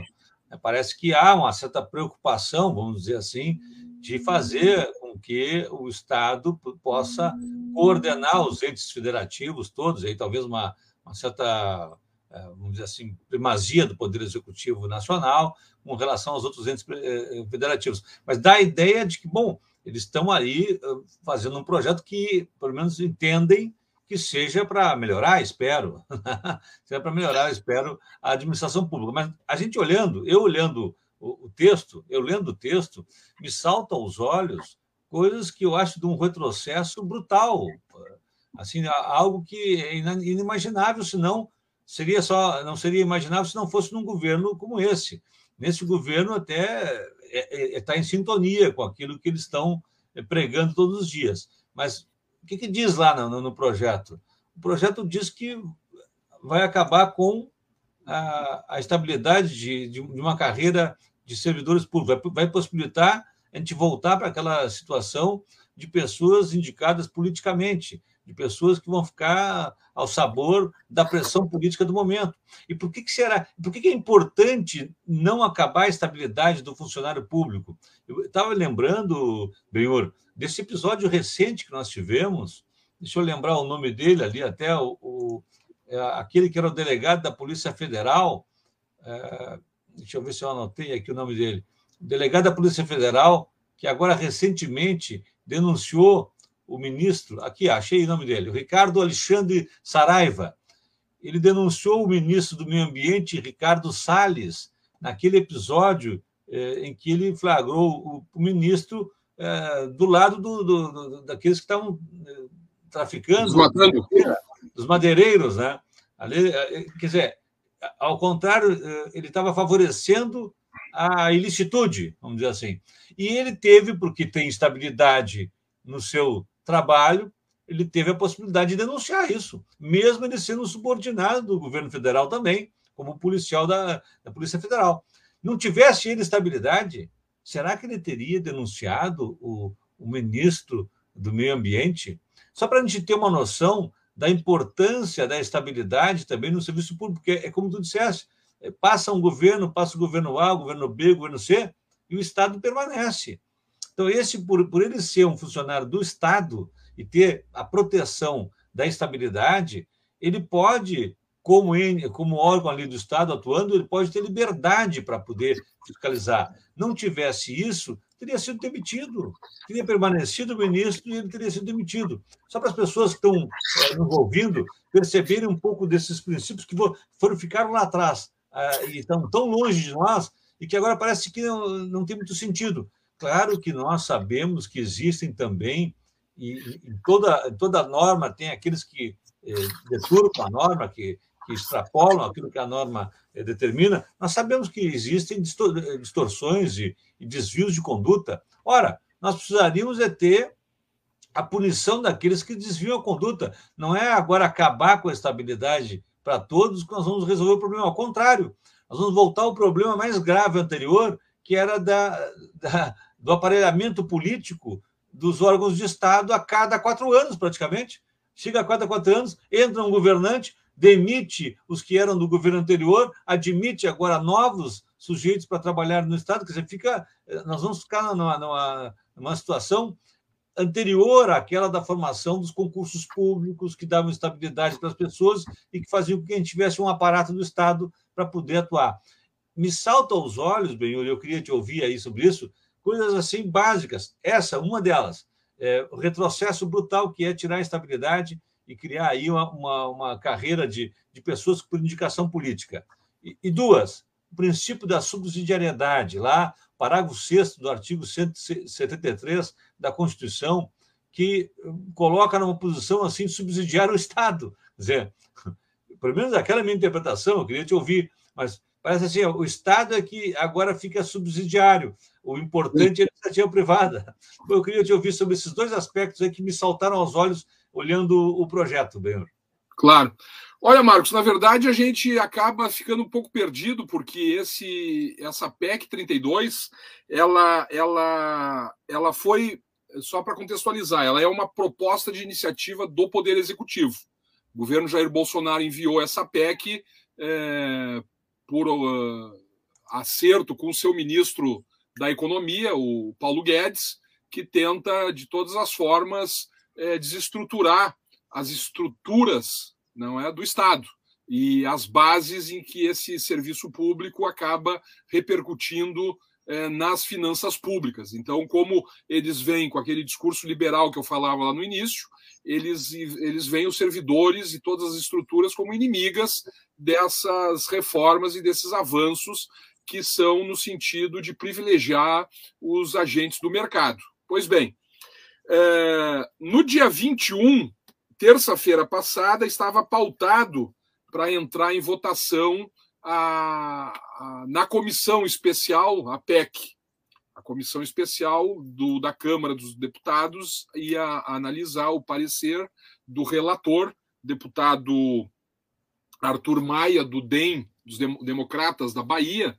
Speaker 1: né, parece que há uma certa preocupação, vamos dizer assim, de fazer com que o Estado possa coordenar os entes federativos todos, aí talvez uma, uma certa, eh, vamos dizer assim, primazia do Poder Executivo Nacional com relação aos outros entes eh, federativos. Mas dá a ideia de que, bom, eles estão eh, fazendo um projeto que, pelo menos, entendem que seja para melhorar, espero, seja para melhorar, espero, a administração pública. Mas a gente olhando, eu olhando o, texto, eu lendo o texto, me salta aos olhos coisas que eu acho de um retrocesso brutal, assim, algo que é inimaginável, senão seria só, não seria imaginável se não fosse num governo como esse. Nesse governo até está é, é, é tá em sintonia com aquilo que eles estão pregando todos os dias. Mas o que, que diz lá no, no projeto? O projeto diz que vai acabar com a, a estabilidade de, de, uma carreira de servidores públicos, vai, vai possibilitar a gente voltar para aquela situação de pessoas indicadas politicamente, de pessoas que vão ficar ao sabor da pressão política do momento. E por que, que será? Por que, que é importante não acabar a estabilidade do funcionário público? Eu estava lembrando, Benhor, desse episódio recente que nós tivemos. Deixa eu lembrar o nome dele ali, até o, o é, aquele que era o delegado da Polícia Federal. É, deixa eu ver se eu anotei aqui o nome dele. O delegado da Polícia Federal, que agora recentemente denunciou o ministro, aqui achei o nome dele, o Ricardo Alexandre Saraiva. Ele denunciou o ministro do Meio Ambiente, Ricardo Salles, naquele episódio eh, em que ele flagrou o, o ministro eh, do lado do, do, do, daqueles que estavam eh, traficando, dos madeireiros, né? Ali, quer dizer, ao contrário, ele estava favorecendo a ilicitude, vamos dizer assim. E ele teve, porque tem estabilidade no seu trabalho, ele teve a possibilidade de denunciar isso, mesmo ele sendo subordinado do governo federal também, como policial da, da Polícia Federal. Não tivesse ele estabilidade, será que ele teria denunciado o, o ministro do Meio Ambiente? Só para a gente ter uma noção da importância da estabilidade também no serviço público, porque é como tu disseste, é, passa um governo, passa o governo A, o governo B, o governo C, e o Estado permanece. Então, esse, por, por ele ser um funcionário do Estado e ter a proteção da estabilidade, ele pode, como, como órgão ali do Estado atuando, ele pode ter liberdade para poder fiscalizar. Não tivesse isso, teria sido demitido, teria permanecido o ministro e ele teria sido demitido. Só para as pessoas que estão é, nos ouvindo perceberem um pouco desses princípios que foram ficaram lá atrás é, e estão tão longe de nós e que agora parece que não, não tem muito sentido. Claro que nós sabemos que existem também, e, e toda, toda norma tem aqueles que é, deturpam a norma, que, que extrapolam aquilo que a norma é, determina, nós sabemos que existem distorções e, e desvios de conduta. Ora, nós precisaríamos é ter a punição daqueles que desviam a conduta. Não é agora acabar com a estabilidade para todos que nós vamos resolver o problema. Ao contrário, nós vamos voltar ao problema mais grave anterior, que era da, da, do aparelhamento político dos órgãos de Estado a cada quatro anos, praticamente. Chega a cada quatro anos, entra um governante, demite os que eram do governo anterior, admite agora novos sujeitos para trabalhar no Estado. Quer dizer, fica, nós vamos ficar numa, numa, numa situação anterior àquela da formação dos concursos públicos, que davam estabilidade para as pessoas e que faziam com que a gente tivesse um aparato do Estado para poder atuar. Me salta aos olhos, Benhur, eu queria te ouvir aí sobre isso, coisas assim básicas. Essa, uma delas, é o retrocesso brutal que é tirar a estabilidade e criar aí uma, uma, uma carreira de, de pessoas por indicação política. E, e duas, o princípio da subsidiariedade, lá, parágrafo 6 do artigo 173 da Constituição, que coloca numa posição assim de subsidiar o Estado. Quer dizer, pelo menos aquela minha interpretação, eu queria te ouvir, mas parece assim, o Estado é que agora fica subsidiário, o importante é a iniciativa privada. Eu queria te ouvir sobre esses dois aspectos aí que me saltaram aos olhos olhando o projeto, Benhor.
Speaker 2: Claro. Olha, Marcos, na verdade a gente acaba ficando um pouco perdido porque esse essa PEC 32, ela ela ela foi só para contextualizar, ela é uma proposta de iniciativa do Poder Executivo. O governo Jair Bolsonaro enviou essa PEC é, por uh, acerto com o seu ministro da Economia, o Paulo Guedes, que tenta de todas as formas é, desestruturar as estruturas não é do Estado e as bases em que esse serviço público acaba repercutindo é, nas finanças públicas. Então, como eles vêm com aquele discurso liberal que eu falava lá no início, eles, eles veem os servidores e todas as estruturas como inimigas dessas reformas e desses avanços que são no sentido de privilegiar os agentes do mercado. Pois bem, é, no dia 21 terça-feira passada, estava pautado para entrar em votação a, a, na comissão especial, a PEC. A comissão especial do, da Câmara dos Deputados ia analisar o parecer do relator, deputado Arthur Maia, do DEM, dos Democratas da Bahia,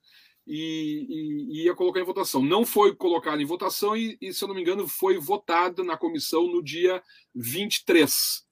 Speaker 2: e, e, e, ia colocar em votação. Não foi colocado em votação e, e, se eu não me engano, foi votado na comissão no dia 23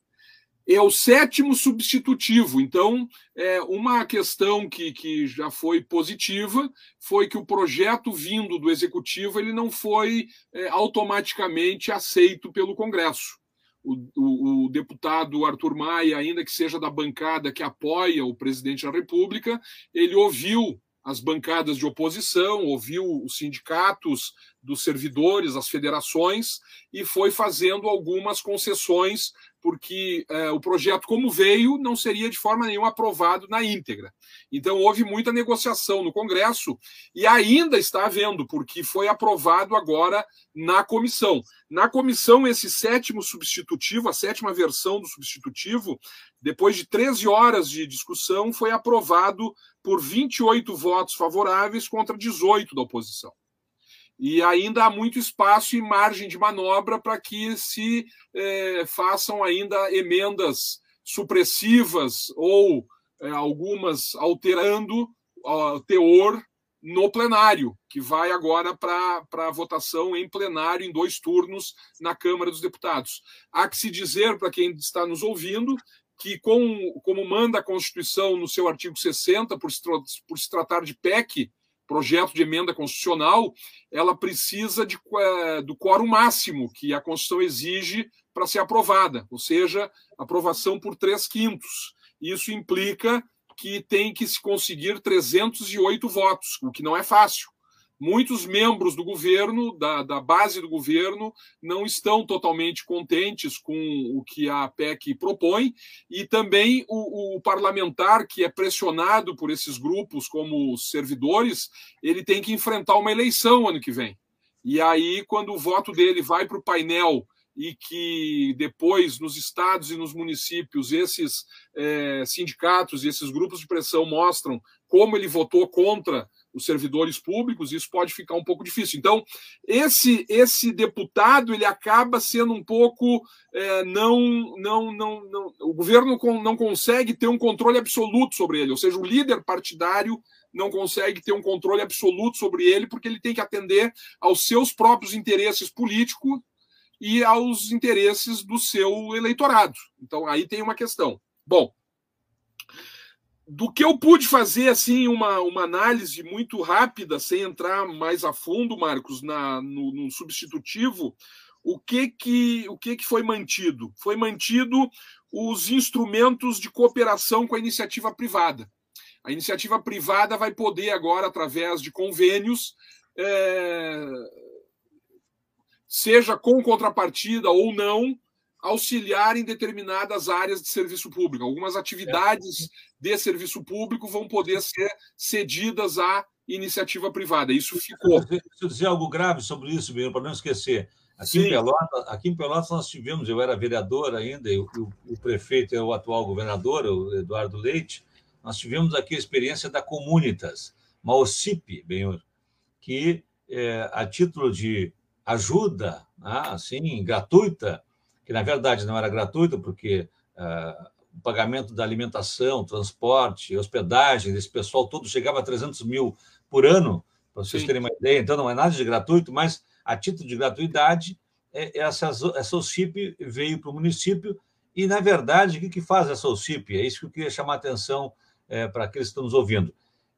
Speaker 2: é o sétimo substitutivo. Então, é, uma questão que, que já foi positiva foi que o projeto vindo do executivo ele não foi é, automaticamente aceito pelo Congresso. O, o, o, deputado Arthur Maia, ainda que seja da bancada que apoia o presidente da República, ele ouviu as bancadas de oposição, ouviu os sindicatos dos servidores, as federações, e foi fazendo algumas concessões porque é, o projeto, como veio, não seria de forma nenhuma aprovado na íntegra. Então, houve muita negociação no Congresso e ainda está havendo, porque foi aprovado agora na comissão. Na comissão, esse sétimo substitutivo, a sétima versão do substitutivo, depois de 13 horas de discussão, foi aprovado por 28 votos favoráveis contra 18 da oposição e ainda há muito espaço e margem de manobra para que se é, façam ainda emendas supressivas ou é, algumas alterando o teor no plenário, que vai agora para a votação em plenário em dois turnos na Câmara dos Deputados. Há que se dizer, para quem está nos ouvindo, que, com, como manda a Constituição no seu artigo 60, por se, por se tratar de PEC, projeto de emenda constitucional, ela precisa de, é, do quórum máximo que a Constituição exige para ser aprovada, ou seja, aprovação por três quintos. Isso implica que tem que se conseguir 308 votos, o que não é fácil muitos membros do governo, da, da, base do governo, não estão totalmente contentes com o que a PEC propõe, e também o, o, parlamentar, que é pressionado por esses grupos como servidores, ele tem que enfrentar uma eleição ano que vem. E aí, quando o voto dele vai para o painel e que depois nos estados e nos municípios esses é, sindicatos e esses grupos de pressão mostram como ele votou contra os servidores públicos, isso pode ficar um pouco difícil. Então, esse esse deputado ele acaba sendo um pouco é, não, não, não, não, o governo não consegue ter um controle absoluto sobre ele, ou seja, o líder partidário não consegue ter um controle absoluto sobre ele porque ele tem que atender aos seus próprios interesses políticos e aos interesses do seu eleitorado. Então, aí tem uma questão. Bom, do que eu pude fazer assim uma, uma análise muito rápida, sem entrar mais a fundo, Marcos, na, no, no substitutivo, o que que o que que foi mantido? Foi mantido os instrumentos de cooperação com a iniciativa privada. A iniciativa privada vai poder agora, através de convênios, é, seja com contrapartida ou não, auxiliar em determinadas áreas de serviço público. Algumas atividades de serviço público vão poder ser cedidas à iniciativa privada. Isso ficou.
Speaker 1: Deixa eu dizer algo grave sobre isso, para não esquecer. Aqui em, Pelotas, aqui em Pelotas nós tivemos, eu era vereador ainda, e o, o, prefeito é o atual governador, o Eduardo Leite, nós tivemos aqui a experiência da Comunitas, uma OCIP, bem, que é, a título de ajuda, né, assim, gratuita, que na verdade não era gratuito, porque uh, o pagamento da alimentação, transporte, hospedagem desse pessoal todo chegava a 300 mil por ano, para vocês Sim. terem uma ideia. Então, não é nada de gratuito, mas a título de gratuidade, é, essa, essa OCIP veio para o município e, na verdade, o que, que faz essa OCIP? É isso que eu queria chamar a atenção é, para aqueles que estão nos ouvindo.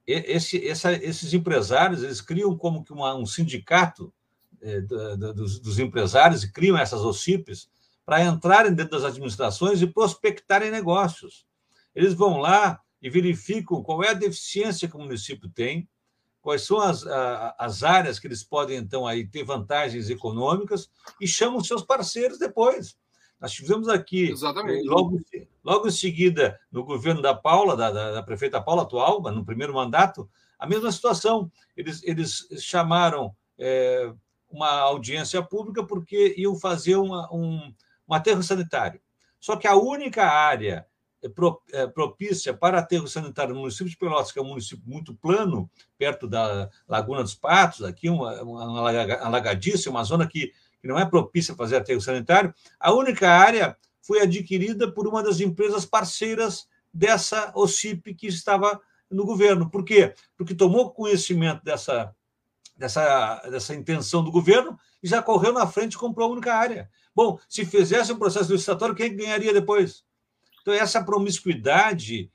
Speaker 1: Esse, essa, esses empresários, eles criam como que uma, um sindicato é, dos, dos, empresários e criam essas OCIPs para entrarem dentro das administrações e prospectarem negócios. Eles vão lá e verificam qual é a deficiência que o município tem, quais são as, as áreas que eles podem, então, aí ter vantagens econômicas e chamam seus parceiros depois. Nós tivemos aqui, Exatamente. Logo, logo em seguida, no governo da Paula, da, da, da prefeita Paula atual, no primeiro mandato, a mesma situação. Eles, eles chamaram é, uma audiência pública porque iam fazer uma, um, um aterro sanitário. Só que a única área é, é, propícia para aterro sanitário no município de Pelotas, que é um município muito plano, perto da Laguna dos Patos, aqui uma, uma alagadiça, uma zona que, que não é propícia a fazer aterro sanitário, a única área foi adquirida por uma das empresas parceiras dessa OCIP que estava no governo. Por quê? Porque tomou conhecimento dessa, dessa, dessa intenção do governo e já correu na frente e comprou a única área. Bom, se fizesse um processo licitatório, quem ganharia depois? Então, essa promiscuidade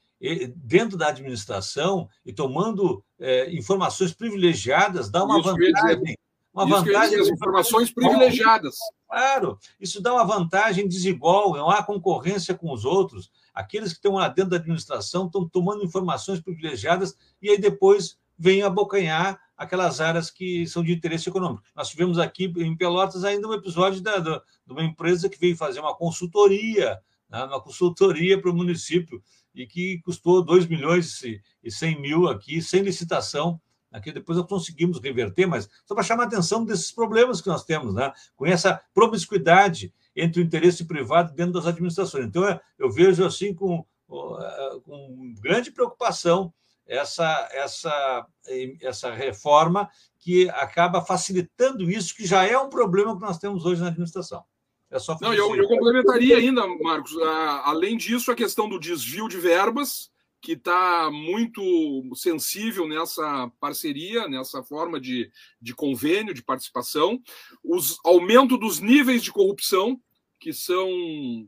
Speaker 1: dentro da administração e tomando é, informações privilegiadas dá uma isso vantagem. Uma
Speaker 2: isso vantagem. As informações privilegiadas.
Speaker 1: Claro, isso dá uma vantagem desigual, não há concorrência com os outros. Aqueles que estão lá dentro da administração estão tomando informações privilegiadas e aí depois vêm abocanhar aquelas áreas que são de interesse econômico. Nós tivemos aqui em Pelotas ainda um episódio da, da de uma empresa que veio fazer uma consultoria, né, uma consultoria para o município, e que custou 2 milhões e 100 mil aqui, sem licitação. Aqui depois nós conseguimos reverter, mas só para chamar a atenção desses problemas que nós temos, né? com essa promiscuidade entre o interesse privado dentro das administrações. Então, eu vejo assim com, com grande preocupação essa, essa, essa reforma que acaba facilitando isso, que já é um problema que nós temos hoje na administração.
Speaker 2: É só Não, eu, eu complementaria ainda, Marcos. além disso, a questão do desvio de verbas, que está muito sensível nessa parceria, nessa forma de, de convênio, de participação, os aumento dos níveis de corrupção, que são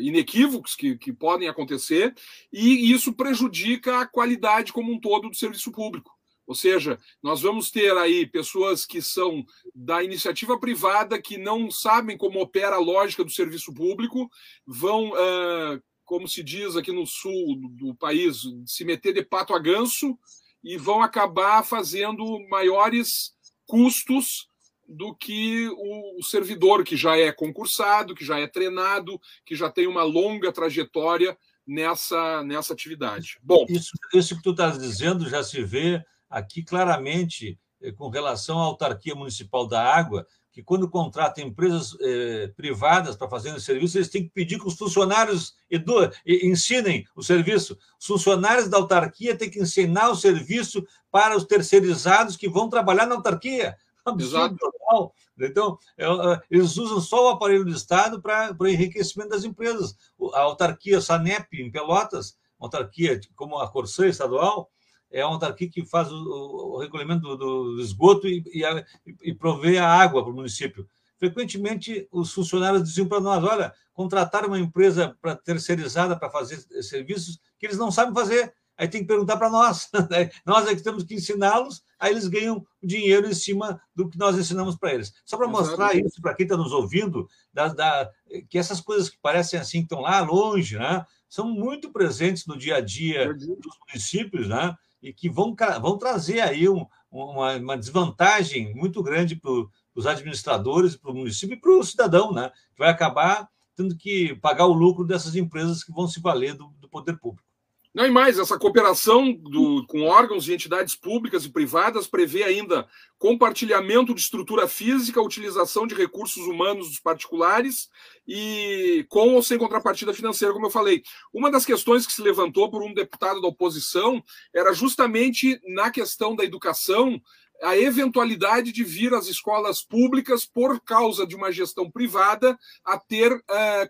Speaker 2: inequívocos que, que podem acontecer, e isso prejudica a qualidade como um todo do serviço público. Ou seja, nós vamos ter aí pessoas que são da iniciativa privada, que não sabem como opera a lógica do serviço público, vão, uh, como se diz aqui no sul do país, se meter de pato a ganso e vão acabar fazendo maiores custos do que o servidor que já é concursado, que já é treinado, que já tem uma longa trajetória nessa, nessa atividade.
Speaker 1: Bom, isso, isso que tu estás dizendo já se vê aqui claramente eh, com relação à autarquia municipal da água, que quando contrata empresas eh, privadas para fazer o serviço, eles têm que pedir que os funcionários edu ensinem o serviço. Os funcionários da autarquia têm que ensinar o serviço para os terceirizados que vão trabalhar na autarquia. Absurdo total. Então, é, é, eles usam só o aparelho do Estado para o enriquecimento das empresas. A autarquia Sanep, em Pelotas, uma autarquia como a Corsã estadual, é uma autarquia que faz o, o recolhimento do, do esgoto e, e, a, e provê a água para o município. Frequentemente, os funcionários diziam para nós: olha, contratar uma empresa para terceirizada para fazer serviços que eles não sabem fazer. Aí tem que perguntar para nós. Né? Nós é que temos que ensiná-los, aí eles ganham dinheiro em cima do que nós ensinamos para eles. Só para mostrar isso para quem está nos ouvindo, da, da, que essas coisas que parecem assim, que estão lá longe, né? são muito presentes no dia a dia dos municípios, né? e que vão, vão trazer aí um, uma, uma, desvantagem muito grande para os administradores, para o município e para o cidadão, né? que vai acabar tendo que pagar o lucro dessas empresas que vão se valer do, do poder público.
Speaker 2: Não, e mais, essa cooperação do, com órgãos e entidades públicas e privadas prevê ainda compartilhamento de estrutura física, utilização de recursos humanos dos particulares e com ou sem contrapartida financeira, como eu falei. Uma das questões que se levantou por um deputado da oposição era justamente na questão da educação, a eventualidade de vir às escolas públicas, por causa de uma gestão privada, a ter uh,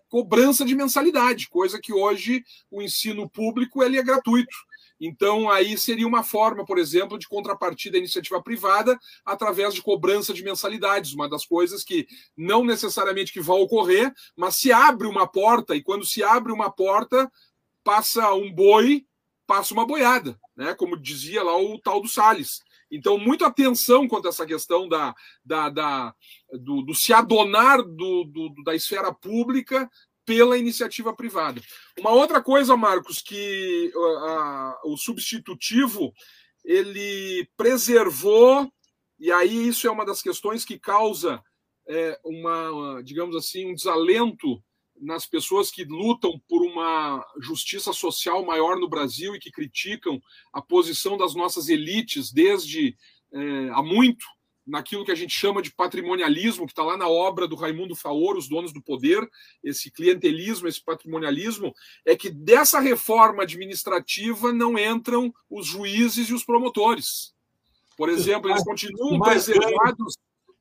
Speaker 2: cobrança de mensalidade, coisa que hoje o ensino público ele é gratuito. Então, aí seria uma forma, por exemplo, de contrapartida à iniciativa privada através de cobrança de mensalidades, uma das coisas que não necessariamente que vai ocorrer, mas se abre uma porta, e quando se abre uma porta, passa um boi, passa uma boiada, né? Como dizia lá o tal do Salles. Então, muita atenção quanto a essa questão da, da, da do, do, se adonar do, do, da esfera pública pela iniciativa privada. Uma outra coisa, Marcos, que o substitutivo ele preservou, e aí isso é uma das questões que causa é, uma, digamos assim, um desalento nas pessoas que lutam por uma justiça social maior no Brasil e que criticam a posição das nossas elites desde é, há muito naquilo que a gente chama de patrimonialismo, que está lá na obra do Raimundo Faor, Os Donos do Poder, esse clientelismo, esse patrimonialismo, é que dessa reforma administrativa não entram os juízes e os promotores. Por exemplo, eles continuam preservados.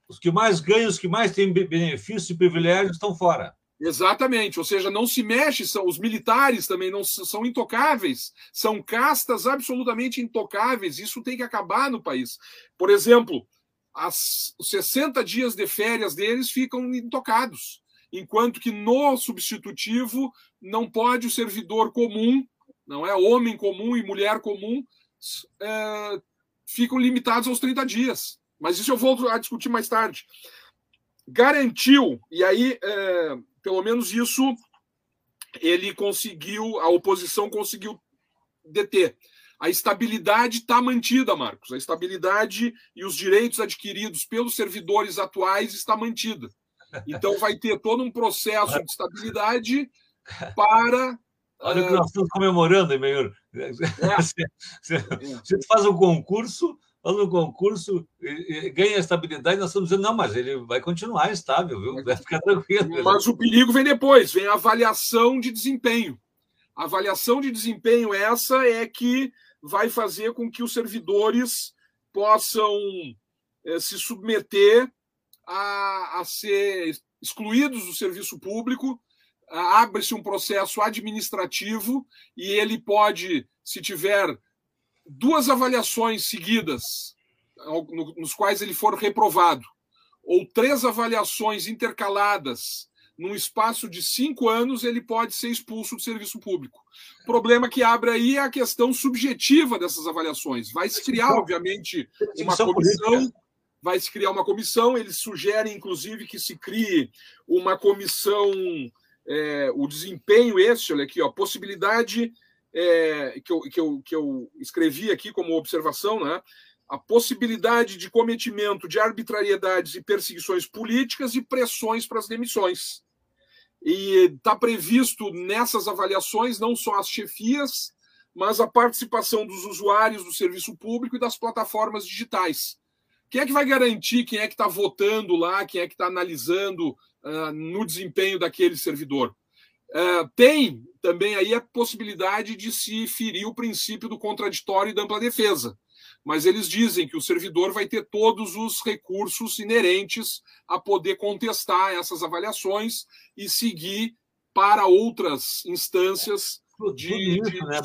Speaker 1: Os que mais ganham, os que mais têm benefícios e privilégios estão fora.
Speaker 2: Exatamente, ou seja, não se mexe, são os militares também não são intocáveis, são castas absolutamente intocáveis. Isso tem que acabar no país. Por exemplo, as, os 60 dias de férias deles ficam intocados, enquanto que no substitutivo não pode o servidor comum, não é homem comum e mulher comum, é, ficam limitados aos 30 dias. Mas isso eu volto a discutir mais tarde. Garantiu, e aí é, pelo menos isso ele conseguiu, a oposição conseguiu deter. A estabilidade está mantida, Marcos. A estabilidade e os direitos adquiridos pelos servidores atuais está mantida. Então vai ter todo um processo de estabilidade para.
Speaker 1: Olha o que nós estamos comemorando, Emmanuel. É. Você, você faz um concurso faz um concurso, ganha estabilidade, nós estamos dizendo, não, mas ele vai continuar estável, viu? Vai ficar tranquilo.
Speaker 2: Mas o perigo vem depois, vem a avaliação de desempenho. A avaliação de desempenho essa é que vai fazer com que os servidores possam é, se submeter a, a ser excluídos do serviço público abre-se um processo administrativo e ele pode, se tiver duas avaliações seguidas, nos quais ele for reprovado, ou três avaliações intercaladas num espaço de cinco anos, ele pode ser expulso do serviço público. O problema que abre aí é a questão subjetiva dessas avaliações. Vai se criar, obviamente, uma comissão. Vai se criar uma comissão. Eles sugerem, inclusive, que se crie uma comissão. É, o desempenho esse, olha aqui, ó, possibilidade é, que, eu, que, eu, que eu escrevi aqui como observação, né? a possibilidade de cometimento de arbitrariedades e perseguições políticas e pressões para as demissões. E está previsto nessas avaliações não só as chefias, mas a participação dos usuários do serviço público e das plataformas digitais. Quem é que vai garantir quem é que está votando lá, quem é que está analisando uh, no desempenho daquele servidor? Uh, tem também aí a possibilidade de se ferir o princípio do contraditório e da ampla defesa. Mas eles dizem que o servidor vai ter todos os recursos inerentes a poder contestar essas avaliações e seguir para outras instâncias de,
Speaker 1: isso, de né,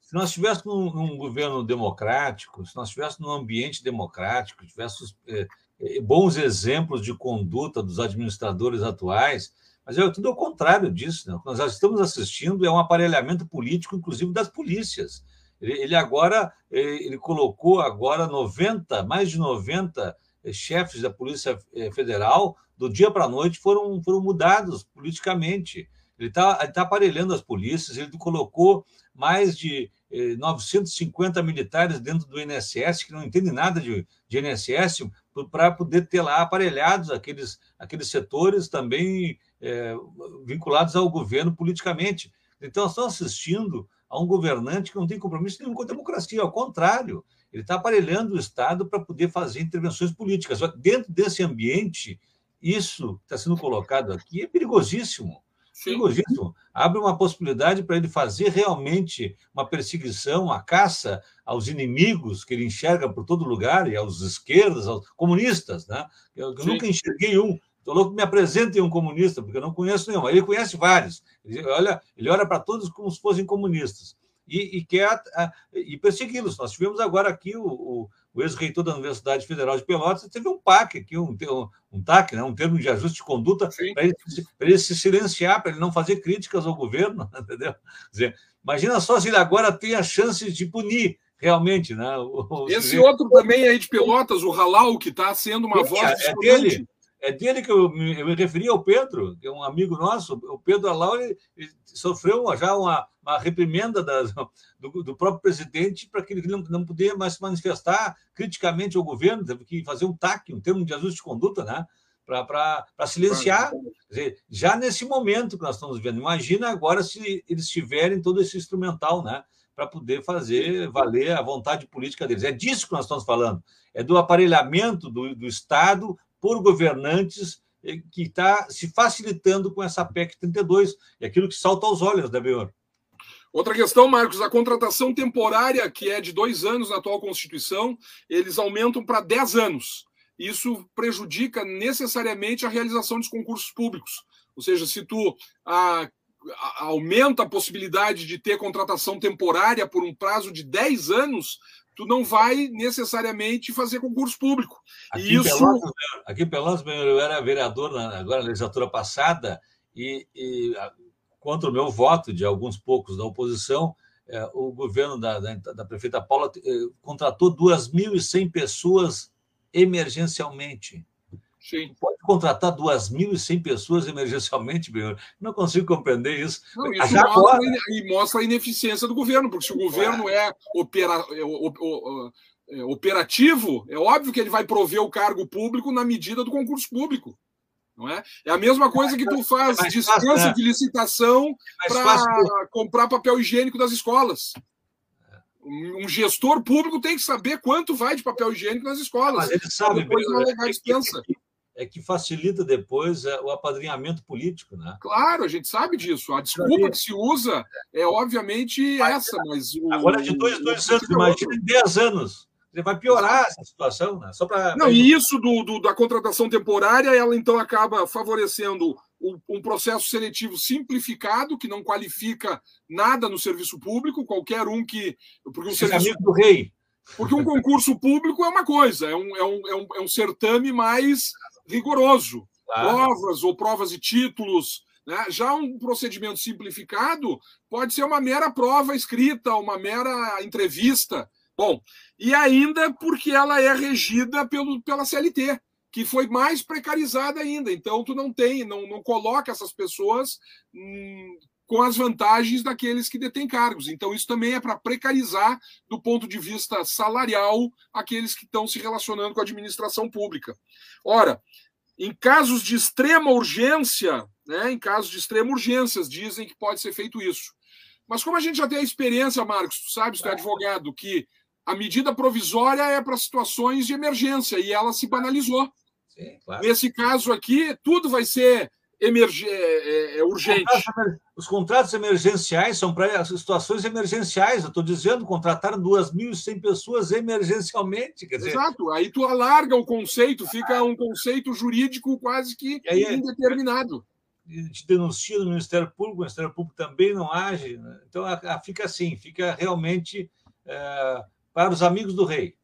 Speaker 1: Se nós tivéssemos um, um, governo democrático, se nós tivéssemos um ambiente democrático, tivéssemos é, é, bons exemplos de conduta dos administradores atuais, mas é tudo ao contrário disso. Né? O que nós estamos assistindo é um aparelhamento político, inclusive das polícias. Ele, agora eh, ele colocou agora 90, mais de 90 eh, chefes da Polícia eh, Federal, do dia para a noite, foram, foram mudados politicamente. Ele está tá aparelhando as polícias, ele colocou mais de 950 militares dentro do INSS, que não entendem nada de, de INSS, para poder ter lá aparelhados aqueles, aqueles setores também é, vinculados ao governo politicamente. Então, estamos assistindo a um governante que não tem compromisso nenhum com a democracia, ao contrário, ele está aparelhando o Estado para poder fazer intervenções políticas. Dentro desse ambiente, isso que está sendo colocado aqui é perigosíssimo. Perigosíssimo. Abre uma possibilidade para ele fazer realmente uma perseguição, uma caça aos inimigos que ele enxerga por todo lugar, e aos esquerdas, aos comunistas. Né? Eu, eu nunca enxerguei um Estou louco que me apresentem um comunista, porque eu não conheço nenhum. Ele conhece vários. Ele olha, ele olha para todos como se fossem comunistas. E, e quer a, e persegui-los. Nós tivemos agora aqui o, o, o ex-reitor da Universidade Federal de Pelotas, teve um PAC aqui, um, um, um TAC, né, um termo de ajuste de conduta, para ele, ele, se silenciar, para ele não fazer críticas ao governo, entendeu? Dizer, imagina só se ele agora tem a chance de punir realmente, né?
Speaker 2: O, Esse outro também aí de Pelotas, o Halal, que está sendo uma voz
Speaker 1: é, é dele. É dele que eu me, eu me referi ao Pedro, que é um amigo nosso. O Pedro Alau ele, ele sofreu já uma, uma reprimenda da, do, do, próprio presidente para que ele não, não podia mais se manifestar criticamente ao governo, teve que fazer um TAC, um termo de ajuste de conduta, né? para silenciar. Dizer, já nesse momento que nós estamos vendo, imagina agora se eles tiverem todo esse instrumental, né? Para poder fazer valer a vontade política deles. É disso que nós estamos falando. É do aparelhamento do, do Estado por governantes eh, que está se facilitando com essa PEC 32, é aquilo que salta aos olhos, né, Benhor?
Speaker 2: Outra questão, Marcos, a contratação temporária, que é de dois anos na atual Constituição, eles aumentam para dez anos. Isso prejudica necessariamente a realização dos concursos públicos. Ou seja, se tu a, a, aumenta a possibilidade de ter contratação temporária por um prazo de 10 anos, tu não vai necessariamente fazer concurso público.
Speaker 1: Aqui e isso... Pelotas, aqui em Pelotas, eu era vereador agora na legislatura passada e, e contra o meu voto de alguns poucos da oposição, é, o governo da, da, da prefeita Paula é, contratou 2.100 pessoas emergencialmente. Sim. Pode contratar 2.100 pessoas emergencialmente, Benhor. Não consigo compreender isso. Não,
Speaker 2: isso mostra, agora... e mostra a ineficiência do governo, porque se o governo é, opera, é, é operativo, é óbvio que ele vai prover o cargo público na medida do concurso público. Não é? é a mesma coisa que tu é faz é dispensa né? de licitação para comprar papel higiênico das escolas. Um gestor público tem que saber quanto vai de papel higiênico nas escolas.
Speaker 1: Mas ele sabe, depois não levar dispensa é que facilita depois é, o apadrinhamento político, né?
Speaker 2: Claro, a gente sabe disso. A desculpa que se usa é obviamente essa, mas
Speaker 1: o, agora de dois, dois anos, imagina em dez anos. Vai piorar essa situação, né? Só para.
Speaker 2: Não, e isso do, do, da contratação temporária, ela então acaba favorecendo um processo seletivo simplificado, que não qualifica nada no serviço público, qualquer um que.
Speaker 1: Porque um serviço, amigo do rei.
Speaker 2: Porque um concurso público é uma coisa, é um, é um, é um, é um certame mais rigoroso. Claro. Provas ou provas e títulos. Né? Já um procedimento simplificado pode ser uma mera prova escrita, uma mera entrevista. Bom, e ainda porque ela é regida pelo, pela CLT que foi mais precarizada ainda. Então, tu não tem, não, não coloca essas pessoas hum, com as vantagens daqueles que detêm cargos. Então, isso também é para precarizar, do ponto de vista salarial, aqueles que estão se relacionando com a administração pública. Ora, em casos de extrema urgência, né, em casos de extrema urgência, dizem que pode ser feito isso. Mas como a gente já tem a experiência, Marcos, tu sabes, tu é advogado, que a medida provisória é para situações de emergência e ela se banalizou. Sim, claro. Nesse caso aqui, tudo vai ser emerg... É, é, é urgente.
Speaker 1: Os contratos, os contratos emergenciais são para situações emergenciais. Eu estou dizendo, contrataram 2.100 pessoas emergencialmente. Quer dizer...
Speaker 2: Exato. Aí tu alarga o conceito, fica um conceito jurídico quase que aí, indeterminado.
Speaker 1: Te denuncia no Ministério Público, o Ministério Público também não age. Né? Então, fica assim, fica realmente é, para os amigos do rei.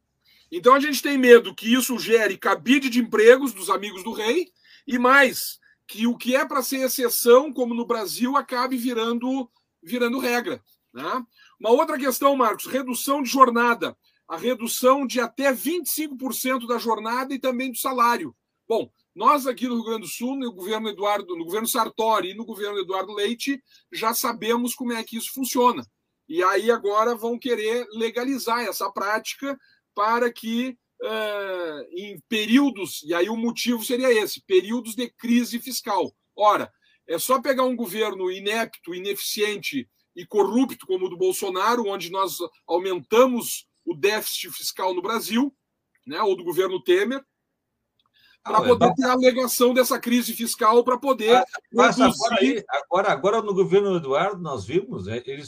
Speaker 2: Então a gente tem medo que isso gere cabide de empregos dos amigos do rei e mais que o que é para ser exceção, como no Brasil, acabe virando virando regra. Né? Uma outra questão, Marcos, redução de jornada, a redução de até 25% da jornada e também do salário. Bom, nós aqui no Rio Grande do Sul, no governo Eduardo, no governo Sartori e no governo Eduardo Leite, já sabemos como é que isso funciona. E aí agora vão querer legalizar essa prática para que uh, em períodos, e aí o motivo seria esse, períodos de crise fiscal. Ora, é só pegar um governo inepto, ineficiente e corrupto como o do Bolsonaro, onde nós aumentamos o déficit fiscal no Brasil, né, ou do governo Temer, para poder ter a alegação dessa crise fiscal para poder. Ah,
Speaker 1: mas agora, aí, agora, agora, no governo Eduardo, nós vimos, né, ele,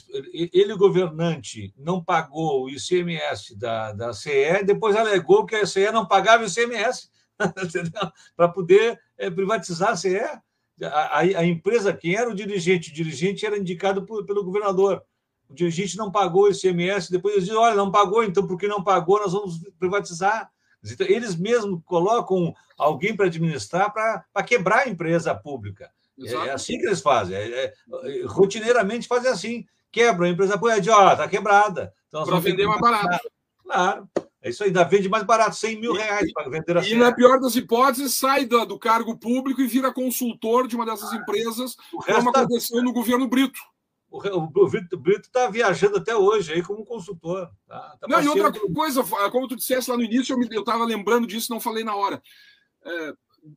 Speaker 1: ele, governante, não pagou o ICMS da, da CE, depois alegou que a CE não pagava o ICMS para poder é, privatizar a CE. A, a, a, empresa, quem era o dirigente? O dirigente era indicado por, pelo governador. O dirigente não pagou o ICMS, depois eles dizem: olha, não pagou, então por que não pagou? Nós vamos privatizar. Então, eles mesmos colocam alguém para administrar para quebrar a empresa pública. É, é assim que eles fazem. É, é, rotineiramente fazem assim. Quebram a empresa pública, ó, está quebrada.
Speaker 2: Então, para vender mais barato.
Speaker 1: Claro. É isso aí, ainda vende mais barato, 100 mil reais para vender
Speaker 2: a E, na pior das hipóteses, sai do, do, cargo público e vira consultor de uma dessas empresas, como tá aconteceu tá... no governo Brito.
Speaker 1: O, o Brito está viajando até hoje aí como consultor. Tá,
Speaker 2: tá não, e outra coisa, como tu disseste lá no início, eu estava lembrando disso, não falei na hora. É,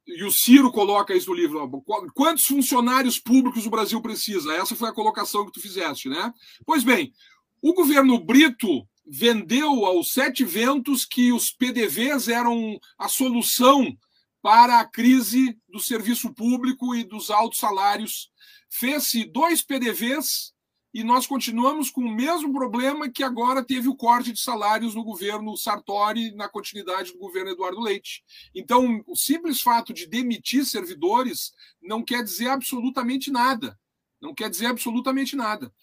Speaker 2: e o Ciro coloca isso no livro. Quantos funcionários públicos o Brasil precisa? Essa foi a colocação que tu fizeste, né? Pois bem, o governo Brito vendeu aos sete ventos que os PDVs eram a solução para a crise do serviço público e dos altos salários fez-se dois PDVs e nós continuamos com o mesmo problema que agora teve o corte de salários no governo Sartori, na continuidade do governo Eduardo Leite. Então, o simples fato de demitir servidores não quer dizer absolutamente nada. Não quer dizer absolutamente nada.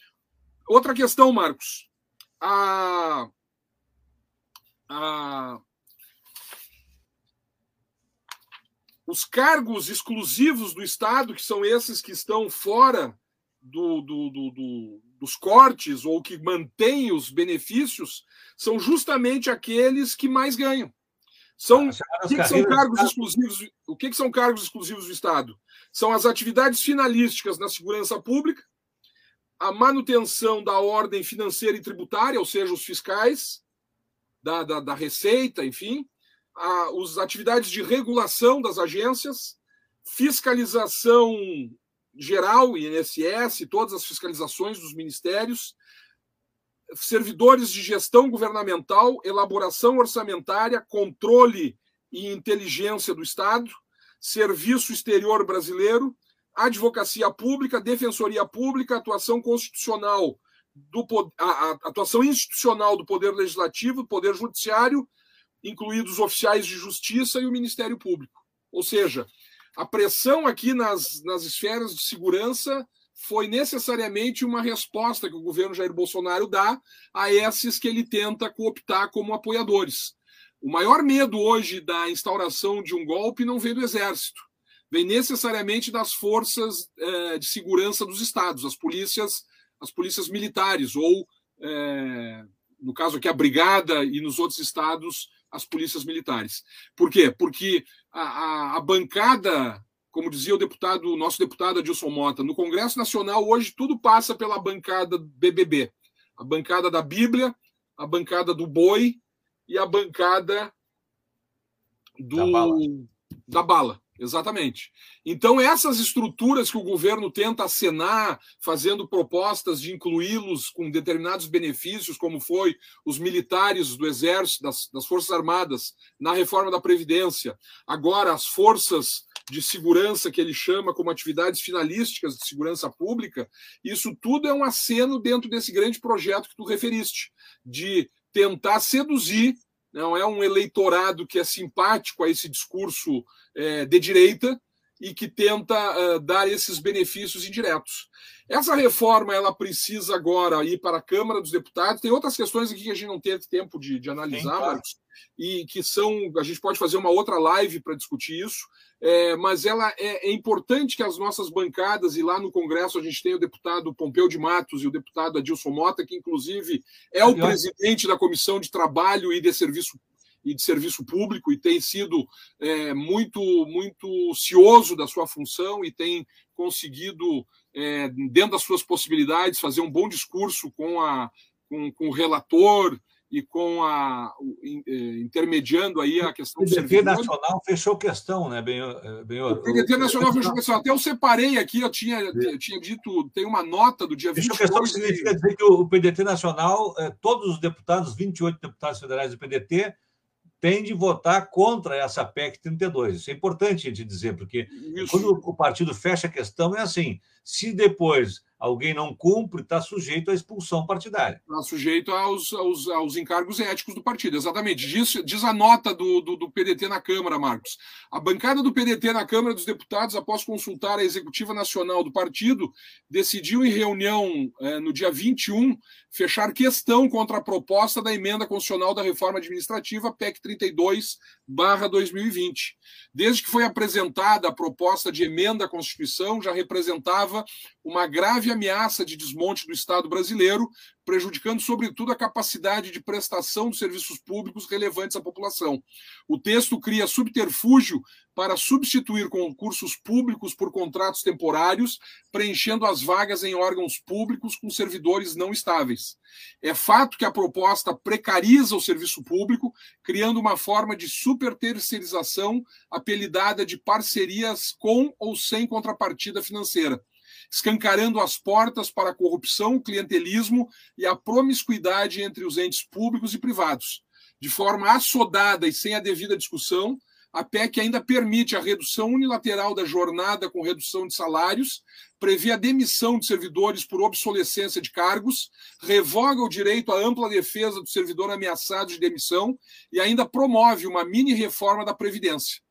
Speaker 2: Outra questão, Marcos. A, a, os cargos exclusivos do Estado, que são esses que estão fora do, do, do, do, dos cortes ou que mantêm os benefícios, são justamente aqueles que mais ganham. São, o que, que são cargos exclusivos? O que, que são cargos exclusivos do Estado? São as atividades finalísticas na segurança pública, a manutenção da ordem financeira e tributária, ou seja, os fiscais, da, da, da Receita, enfim, a, as atividades de regulação das agências, fiscalização geral, INSS, todas as fiscalizações dos ministérios, servidores de gestão governamental, elaboração orçamentária, controle e inteligência do Estado, serviço exterior brasileiro, advocacia pública, defensoria pública, atuação constitucional do a, a, atuação institucional do poder legislativo, poder judiciário incluídos oficiais de justiça e o Ministério Público. Ou seja, A pressão aqui nas, nas esferas de segurança foi necessariamente uma resposta que o governo Jair Bolsonaro dá a esses que ele tenta cooptar como apoiadores. O maior medo hoje da instauração de um golpe não vem do exército, vem necessariamente das forças eh, de segurança dos estados, as polícias, as polícias militares ou eh, no caso aqui a brigada e nos outros estados as polícias militares. Por quê? Porque a, a, a bancada como dizia o deputado, o nosso deputado Adilson Mota, no Congresso Nacional hoje tudo passa pela bancada BBB, a bancada da Bíblia, a bancada do boi e a bancada do da bala. Da bala. Exatamente. Então, essas estruturas que o governo tenta acenar, fazendo propostas de incluí-los com determinados benefícios, como foi os militares do Exército, das, das Forças Armadas, na reforma da Previdência, agora as forças de segurança, que ele chama como atividades finalísticas de segurança pública, isso tudo é um aceno dentro desse grande projeto que tu referiste, de tentar seduzir não é um eleitorado que é simpático a esse discurso é, de direita e que tenta uh, dar esses benefícios indiretos. Essa reforma ela precisa agora ir para a Câmara dos Deputados. Tem outras questões aqui que a gente não teve tempo de, de analisar, Sim, Marcos, e que são. A gente pode fazer uma outra live para discutir isso, é, mas ela é, é, importante que as nossas bancadas, e lá no Congresso a gente tem o deputado Pompeu de Matos e o deputado Adilson Mota, que inclusive é o presidente da Comissão de Trabalho e de Serviço e de serviço público e tem sido é, muito muito cioso da sua função e tem conseguido é, dentro das suas possibilidades fazer um bom discurso com a com, com o relator e com a é, intermediando aí a questão
Speaker 1: o PDT Nacional fechou questão, né, Benhor?
Speaker 2: O PDT Nacional fechou questão. Até eu separei aqui, eu tinha, eu tinha dito, tem uma nota do dia 22. Fechou questão
Speaker 1: significa dizer que o PDT Nacional, é, todos os deputados, 28 deputados federais do PDT, tem de votar contra essa PEC 32. Isso é importante a gente dizer, porque Isso. quando o partido fecha a questão, é assim: se depois alguém não cumpre, está sujeito à expulsão partidária.
Speaker 2: Está sujeito aos, aos, aos, encargos éticos do partido, exatamente. Diz, diz a nota do, do, do, PDT na Câmara, Marcos. A bancada do PDT na Câmara dos Deputados, após consultar a Executiva Nacional do partido, decidiu em reunião eh, no dia 21 fechar questão contra a proposta da emenda constitucional da reforma administrativa PEC 32 2020. Desde que foi apresentada a proposta de emenda à Constituição, já representava uma grave ameaça de desmonte do Estado brasileiro, prejudicando, sobretudo, a capacidade de prestação de serviços públicos relevantes à população. O texto cria subterfúgio para substituir concursos públicos por contratos temporários, preenchendo as vagas em órgãos públicos com servidores não estáveis. É fato que a proposta precariza o serviço público, criando uma forma de superterceirização apelidada de parcerias com ou sem contrapartida financeira escancarando as portas para a corrupção, clientelismo e a promiscuidade entre os entes públicos e privados. De forma assodada e sem a devida discussão, a PEC ainda permite a redução unilateral da jornada com redução de salários, prevê a demissão de servidores por obsolescência de cargos, revoga o direito à ampla defesa do servidor ameaçado de demissão e ainda promove uma mini reforma da Previdência.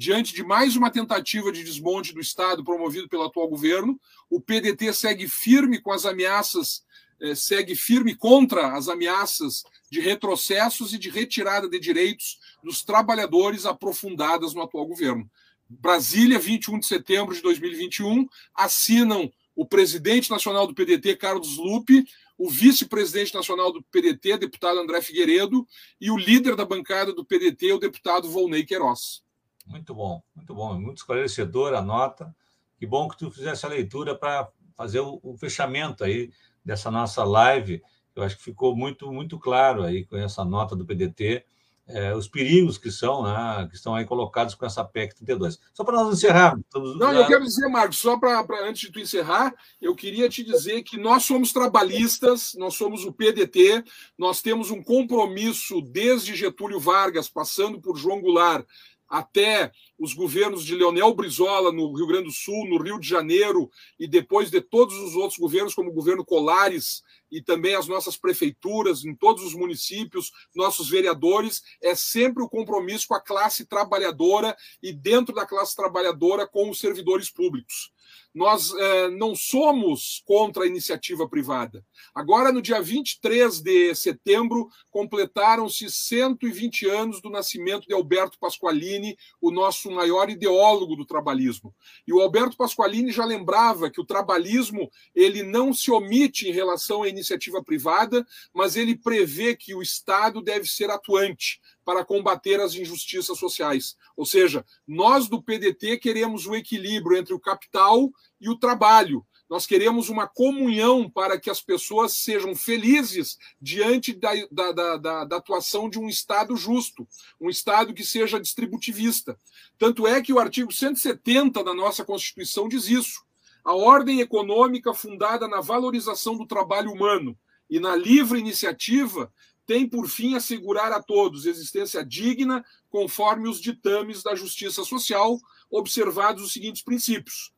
Speaker 2: Diante de mais uma tentativa de desmonte do Estado promovido pelo atual governo, o PDT segue firme com as ameaças, eh, segue firme contra as ameaças de retrocessos e de retirada de direitos dos trabalhadores aprofundadas no atual governo. Brasília, 21 de setembro de 2021, assinam o presidente nacional do PDT, Carlos Lupe, o vice-presidente nacional do PDT, deputado André Figueiredo, e o líder da bancada do PDT, o deputado Volney Queiroz.
Speaker 1: Muito bom, muito bom, muito esclarecedor a nota. Que bom que tu fizesse a leitura para fazer o, o, fechamento aí dessa nossa live. Eu acho que ficou muito, muito claro aí com essa nota do PDT, é, os perigos que são, né, que estão aí colocados com essa PEC 32. Só para nós encerrarmos.
Speaker 2: Não, eu quero dizer, Marcos, só para antes de tu encerrar, eu queria te dizer que nós somos trabalhistas, nós somos o PDT, nós temos um compromisso desde Getúlio Vargas, passando por João Goulart, até os governos de Leonel Brizola no Rio Grande do Sul, no Rio de Janeiro, e depois de todos os outros governos, como o governo Colares e também as nossas prefeituras, em todos os municípios, nossos vereadores, é sempre o compromisso com a classe trabalhadora e dentro da classe trabalhadora com os servidores públicos. Nós eh, não somos contra a iniciativa privada. Agora, no dia 23 de setembro, completaram-se 120 anos do nascimento de Alberto Pasqualini, o nosso maior ideólogo do trabalhismo. E o Alberto Pasqualini já lembrava que o trabalhismo ele não se omite em relação à iniciativa privada, mas ele prevê que o Estado deve ser atuante para combater as injustiças sociais. Ou seja, nós do PDT queremos o equilíbrio entre o capital e o trabalho. Nós queremos uma comunhão para que as pessoas sejam felizes diante da, da, da, da, atuação de um Estado justo, um Estado que seja distributivista. Tanto é que o artigo 170 da nossa Constituição diz isso. A ordem econômica fundada na valorização do trabalho humano e na livre iniciativa tem por fim assegurar a todos existência digna, conforme os ditames da justiça social, observados os seguintes princípios.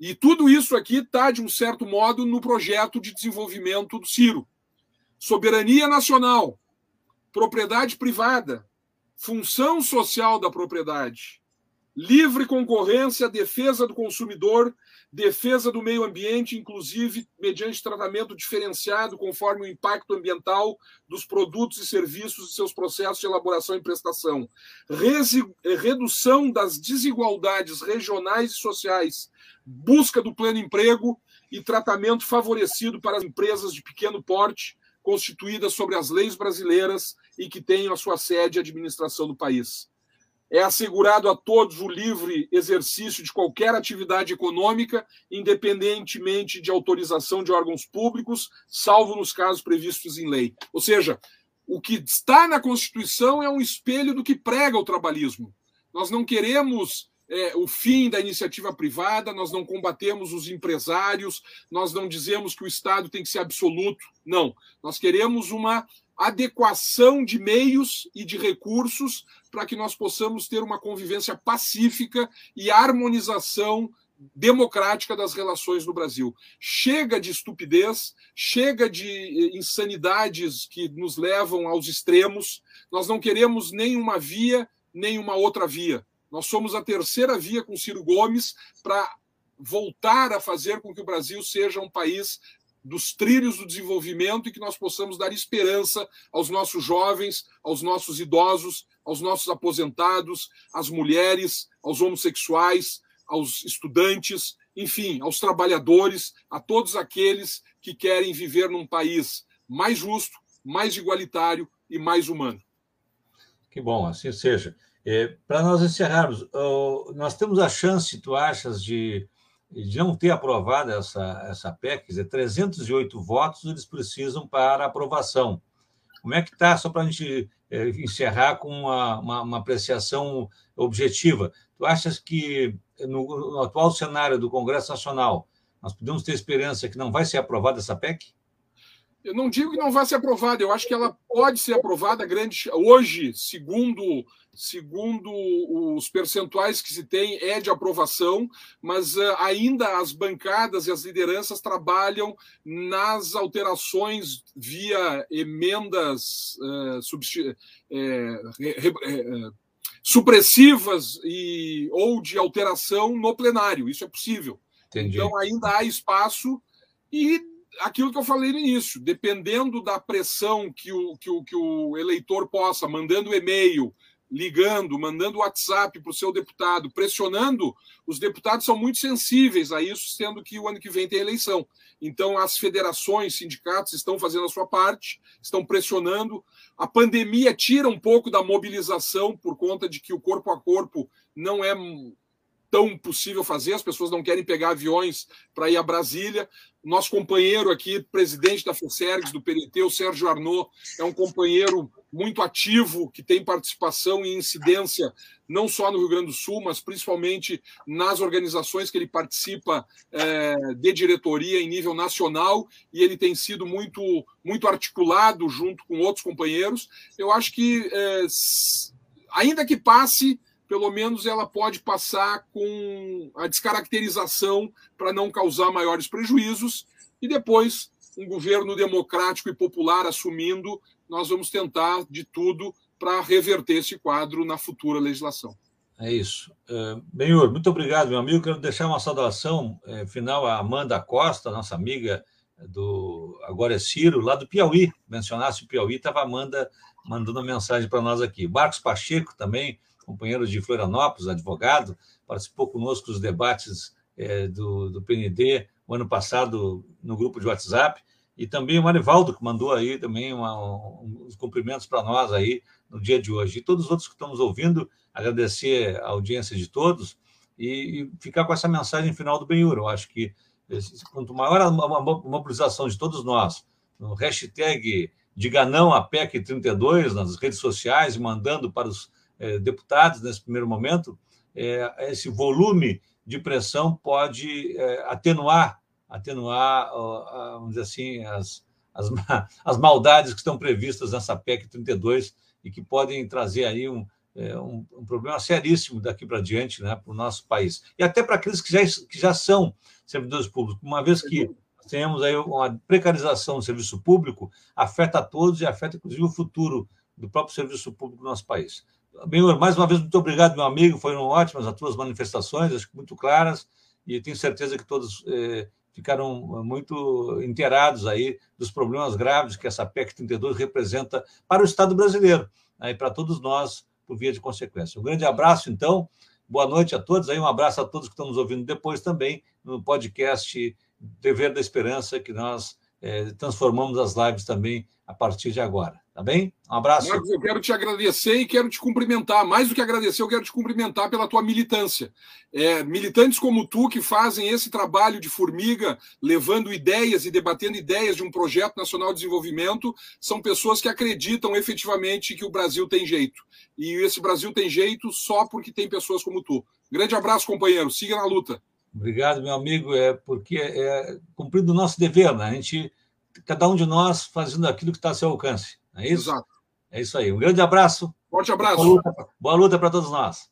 Speaker 2: E tudo isso aqui está, de um certo modo, no projeto de desenvolvimento do Ciro. Soberania nacional, propriedade privada, função social da propriedade, livre concorrência, defesa do consumidor, defesa do meio ambiente, inclusive mediante tratamento diferenciado conforme o impacto ambiental dos produtos e serviços e seus processos de elaboração e prestação, redução das desigualdades regionais e sociais, busca do pleno emprego e tratamento favorecido para as empresas de pequeno porte constituídas sobre as leis brasileiras e que tenham a sua sede e administração no país é assegurado a todos o livre exercício de qualquer atividade econômica, independentemente de autorização de órgãos públicos, salvo nos casos previstos em lei. Ou seja, o que está na Constituição é um espelho do que prega o trabalhismo. Nós não queremos é, o fim da iniciativa privada, nós não combatemos os empresários, nós não dizemos que o Estado tem que ser absoluto. Não. Nós queremos uma adequação de meios e de recursos para que nós possamos ter uma convivência pacífica e harmonização democrática das relações no Brasil. Chega de estupidez, chega de eh, insanidades que nos levam aos extremos. Nós não queremos nem uma via, nem uma outra via. Nós somos a terceira via com Ciro Gomes para voltar a fazer com que o Brasil seja um país dos trilhos do desenvolvimento e que nós possamos dar esperança aos nossos jovens, aos nossos idosos, aos nossos aposentados, às mulheres, aos homossexuais, aos estudantes, enfim, aos trabalhadores, a todos aqueles que querem viver num país mais justo, mais igualitário e mais humano.
Speaker 1: Que bom, assim seja. É, Para nós encerrarmos, nós temos a chance, tu achas, de de não ter aprovado essa, essa PEC, quer dizer, 308 votos eles precisam para aprovação. Como é que está, só para a gente é, encerrar com uma, uma, uma, apreciação objetiva, tu achas que no, no, atual cenário do Congresso Nacional nós podemos ter esperança que não vai ser aprovada essa PEC?
Speaker 2: Eu não digo que não vai ser aprovada, eu acho que ela pode ser aprovada grande hoje, segundo segundo os percentuais que se tem é de aprovação, mas uh, ainda as bancadas e as lideranças trabalham nas alterações via emendas uh, supressivas e ou de alteração no plenário. Isso é possível. Entendi. Então ainda há espaço e aquilo que eu falei no início, dependendo da pressão que o, que o, que o eleitor possa, mandando e-mail, ligando, mandando WhatsApp para o seu deputado, pressionando, os deputados são muito sensíveis a isso, sendo que o ano que vem tem eleição. Então, as federações, sindicatos estão fazendo a sua parte, estão pressionando. A pandemia tira um pouco da mobilização por conta de que o corpo a corpo não é tão possível fazer, as pessoas não querem pegar aviões para ir a Brasília. Nosso companheiro aqui, presidente da FUSERGS, do PNT, o Sérgio Arnaud, é um companheiro muito ativo, que tem participação e incidência não só no Rio Grande do Sul, mas principalmente nas organizações que ele participa é, de diretoria em nível nacional, e ele tem sido muito, muito articulado junto com outros companheiros. Eu acho que, é, ainda que passe pelo menos ela pode passar com a descaracterização para não causar maiores prejuízos e depois um governo democrático e popular assumindo, nós vamos tentar de tudo para reverter esse quadro na futura legislação.
Speaker 1: É isso. Uh, Benhur, muito obrigado, meu amigo. Quero deixar uma saudação uh, final à Amanda Costa, nossa amiga do Agora é Ciro, lá do Piauí. Mencionasse o Piauí, estava Amanda mandando uma mensagem para nós aqui. Marcos Pacheco também, companheiro de Florianópolis, advogado, participou conosco dos debates é, do, do PND o ano passado no grupo de WhatsApp, e também o Marivaldo, que mandou aí também uma, um, uns cumprimentos para nós aí no dia de hoje. E todos os outros que estamos ouvindo, agradecer a audiência de todos e, e ficar com essa mensagem final do Benhur. Eu acho que quanto maior a mobilização de todos nós, no hashtag Diga Não à PEC 32 nas redes sociais, mandando para os deputados nesse primeiro momento, eh, esse volume de pressão pode eh, atenuar, atenuar, vamos dizer assim, as, as, as maldades que estão previstas nessa PEC 32 e que podem trazer aí um, um, um, problema seríssimo daqui para diante né, para o nosso país. E até para aqueles que já, que já são servidores públicos, uma vez que temos aí uma precarização do serviço público, afeta a todos e afeta, inclusive, o futuro do próprio serviço público do nosso país. Bem, mais uma vez, muito obrigado, meu amigo. Foram ótimas as tuas manifestações, acho que muito claras, e tenho certeza que todos eh, ficaram muito inteirados aí dos problemas graves que essa PEC 32 representa para o Estado brasileiro né, e para todos nós, por via de consequência. Um grande abraço, então. Boa noite a todos. Aí um abraço a todos que estão nos ouvindo depois também no podcast Dever da Esperança, que nós é, transformamos as lives também a partir de agora. Tá bem? Um abraço.
Speaker 2: Marcos, eu quero te agradecer e quero te cumprimentar. Mais do que agradecer, eu quero te cumprimentar pela tua militância. É, militantes como tu que fazem esse trabalho de formiga, levando ideias e debatendo ideias de um projeto nacional de desenvolvimento, são pessoas que acreditam efetivamente que o Brasil tem jeito. E esse Brasil tem jeito só porque tem pessoas como tu. Grande abraço, companheiro. Siga na luta.
Speaker 1: Obrigado, meu amigo. É porque é cumprindo o nosso dever, né? A gente, cada um de nós fazendo aquilo que está a seu alcance. É isso? Exato. É isso aí. Um grande abraço.
Speaker 2: Forte abraço.
Speaker 1: Boa luta, luta para todos nós.